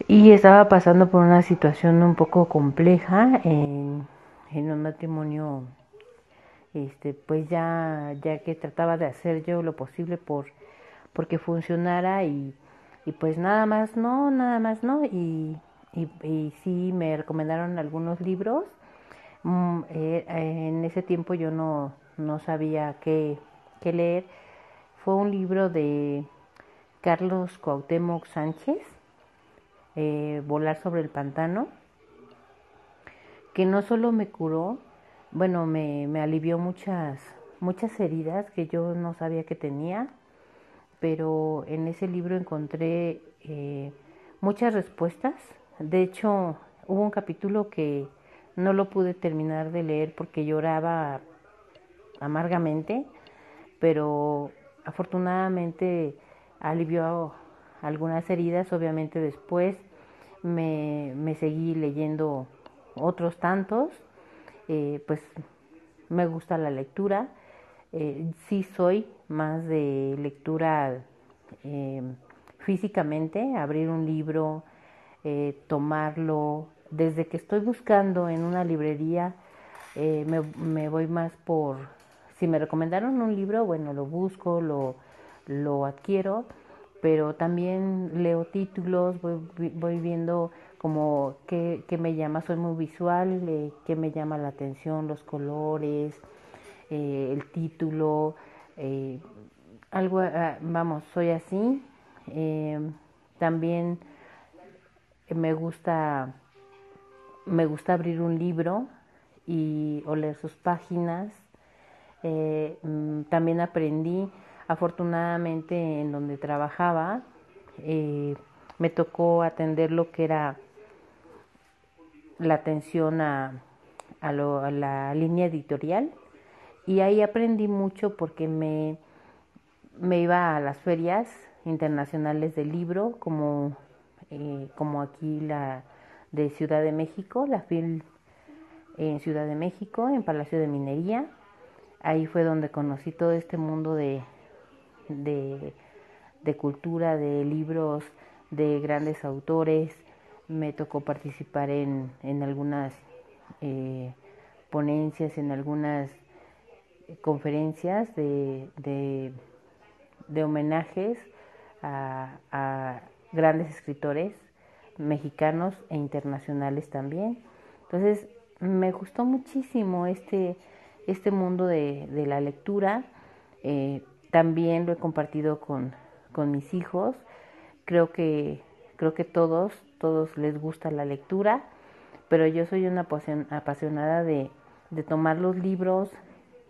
Speaker 22: y estaba pasando por una situación un poco compleja en, en un matrimonio este pues ya ya que trataba de hacer yo lo posible por porque funcionara y, y pues nada más no, nada más no y, y, sí me recomendaron algunos libros. Mm, eh, en ese tiempo yo no, no sabía qué, qué leer. Fue un libro de Carlos Cuauhtémoc Sánchez, eh, Volar sobre el pantano, que no solo me curó, bueno, me, me alivió muchas, muchas heridas que yo no sabía que tenía, pero en ese libro encontré eh, muchas respuestas. De hecho, hubo un capítulo que no lo pude terminar de leer porque lloraba amargamente, pero afortunadamente alivió algunas heridas. Obviamente después me, me seguí leyendo otros tantos. Eh, pues me gusta la lectura. Eh, sí soy más de lectura eh, físicamente, abrir un libro, eh, tomarlo. Desde que estoy buscando en una librería, eh, me, me voy más por, si me recomendaron un libro, bueno, lo busco, lo, lo adquiero, pero también leo títulos, voy, voy viendo como qué, qué me llama, soy muy visual, qué me llama la atención, los colores, eh, el título, eh, algo, ah, vamos, soy así. Eh, también me gusta, me gusta abrir un libro y oler sus páginas. Eh, mm, también aprendí, afortunadamente, en donde trabajaba, eh, me tocó atender lo que era la atención a, a, lo- a la línea editorial y ahí aprendí mucho porque me, me iba a las ferias internacionales del libro, como, eh, como aquí la de Ciudad de México, la FIL en Ciudad de México, en Palacio de Minería. Ahí fue donde conocí todo este mundo de, de, de cultura, de libros, de grandes autores. Me tocó participar en, en algunas eh, ponencias, en algunas conferencias de, de, homenajes a, a, grandes escritores mexicanos e internacionales también. Entonces, me gustó muchísimo este, este mundo de, de la lectura. Eh, también lo he compartido con, con mis hijos. Creo que, creo que todos, todos les gusta la lectura, pero yo soy una apasionada de, de tomar los libros,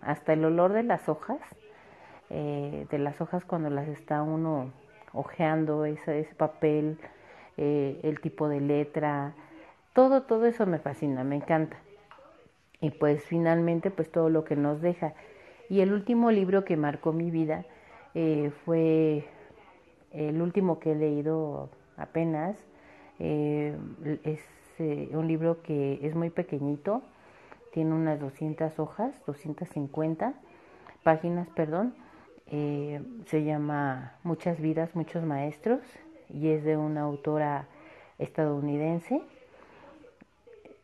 Speaker 22: hasta el olor de las hojas, eh, de las hojas cuando las está uno hojeando, ese, ese papel, eh, el tipo de letra, todo, todo eso me fascina, me encanta. Y pues finalmente, pues todo lo que nos deja. Y el último libro que marcó mi vida eh, fue el último que he leído apenas. Es un libro que es muy pequeñito, tiene unas 200 hojas, 250 páginas, perdón. Eh, se llama Muchas vidas, muchos maestros y es de una autora estadounidense.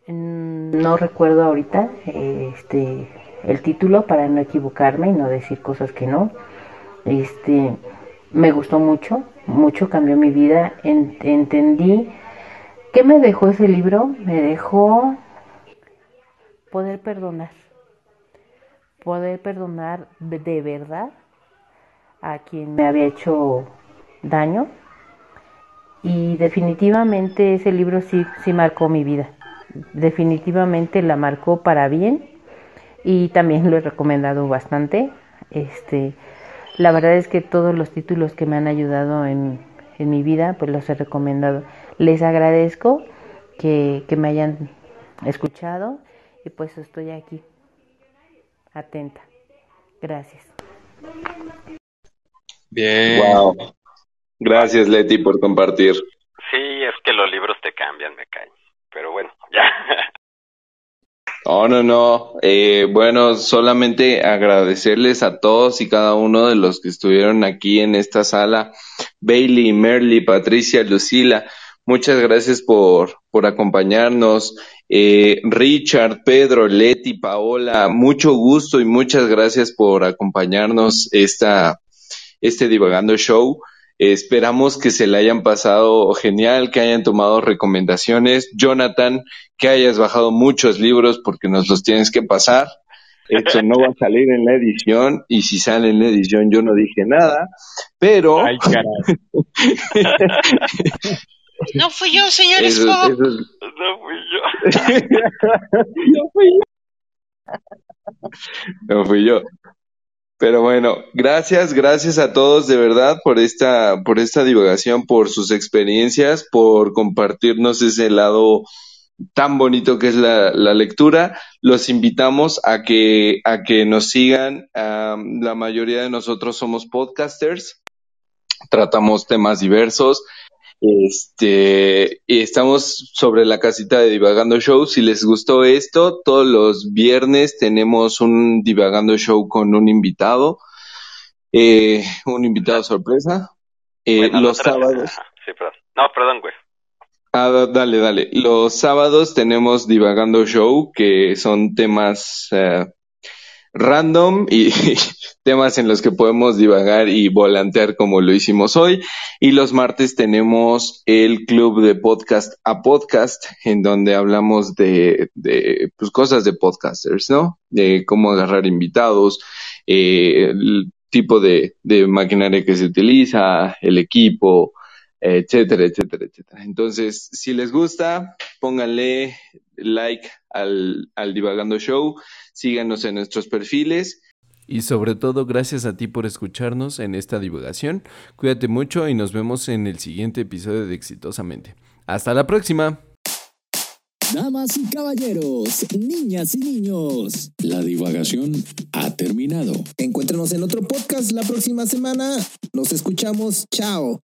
Speaker 22: No recuerdo ahorita este el título para no equivocarme y no decir cosas que no. Este me gustó mucho, mucho cambió mi vida. entendí ¿Qué me dejó ese libro? Me dejó poder perdonar. Poder perdonar de verdad a quien me había hecho daño. Y definitivamente ese libro sí, sí marcó mi vida. Definitivamente la marcó para bien. Y también lo he recomendado bastante. Este, la verdad es que todos los títulos que me han ayudado en, en mi vida, pues los he recomendado. Les agradezco que, que me hayan escuchado y pues estoy aquí, atenta. Gracias.
Speaker 8: Bien. Wow. Gracias, Leti, por compartir.
Speaker 6: Sí, es que los libros te cambian, me caen. Pero bueno, ya.
Speaker 8: No, no, no. Eh, bueno, solamente agradecerles a todos y cada uno de los que estuvieron aquí en esta sala. Bailey, Merly, Patricia, Lucila, muchas gracias por, por acompañarnos. Eh, Richard, Pedro, Leti, Paola, mucho gusto y muchas gracias por acompañarnos esta, este Divagando Show. esperamos que se le hayan pasado genial, que hayan tomado recomendaciones. Jonathan, que hayas bajado muchos libros porque nos los tienes que pasar. Esto no va a salir en la edición y si sale en la edición yo no dije nada, pero...
Speaker 6: Ay.
Speaker 11: no fui yo, señor
Speaker 8: Eso-
Speaker 11: Spock.
Speaker 8: eso es-
Speaker 6: No fui yo.
Speaker 8: no fui yo. No fui yo. Pero bueno, gracias, gracias a todos de verdad por esta, por esta divagación, por sus experiencias, por compartirnos ese lado tan bonito que es la, la lectura. Los invitamos a que, a que nos sigan. La mayoría de nosotros somos podcasters. Tratamos temas diversos. Este, y estamos sobre la casita de Divagando Show. Si les gustó esto, todos los viernes tenemos un Divagando Show con un invitado, eh, un invitado sorpresa. Eh,
Speaker 6: Bueno,
Speaker 8: los
Speaker 6: otra-
Speaker 8: sábados.
Speaker 6: Sí, perdón. No, perdón, güey.
Speaker 8: Ah, da- dale, dale. Los sábados tenemos Divagando Show, que son temas eh, random y temas en los que podemos divagar y volantear como lo hicimos hoy. Y los martes tenemos el club de podcast a podcast, en donde hablamos de, de pues, cosas de podcasters, ¿no? De cómo agarrar invitados, eh, el tipo de, de maquinaria que se utiliza, el equipo, etcétera, etcétera, etcétera. Entonces, si les gusta, pónganle like al, al Divagando Show, síganos en nuestros perfiles.
Speaker 23: Y sobre todo, gracias a ti por escucharnos en esta divulgación. Cuídate mucho y nos vemos en el siguiente episodio de Exitosamente. Hasta la próxima.
Speaker 24: Damas y caballeros, niñas y niños.
Speaker 14: La divagación ha terminado.
Speaker 24: Encuéntranos en otro podcast la próxima semana. Nos escuchamos. Chao.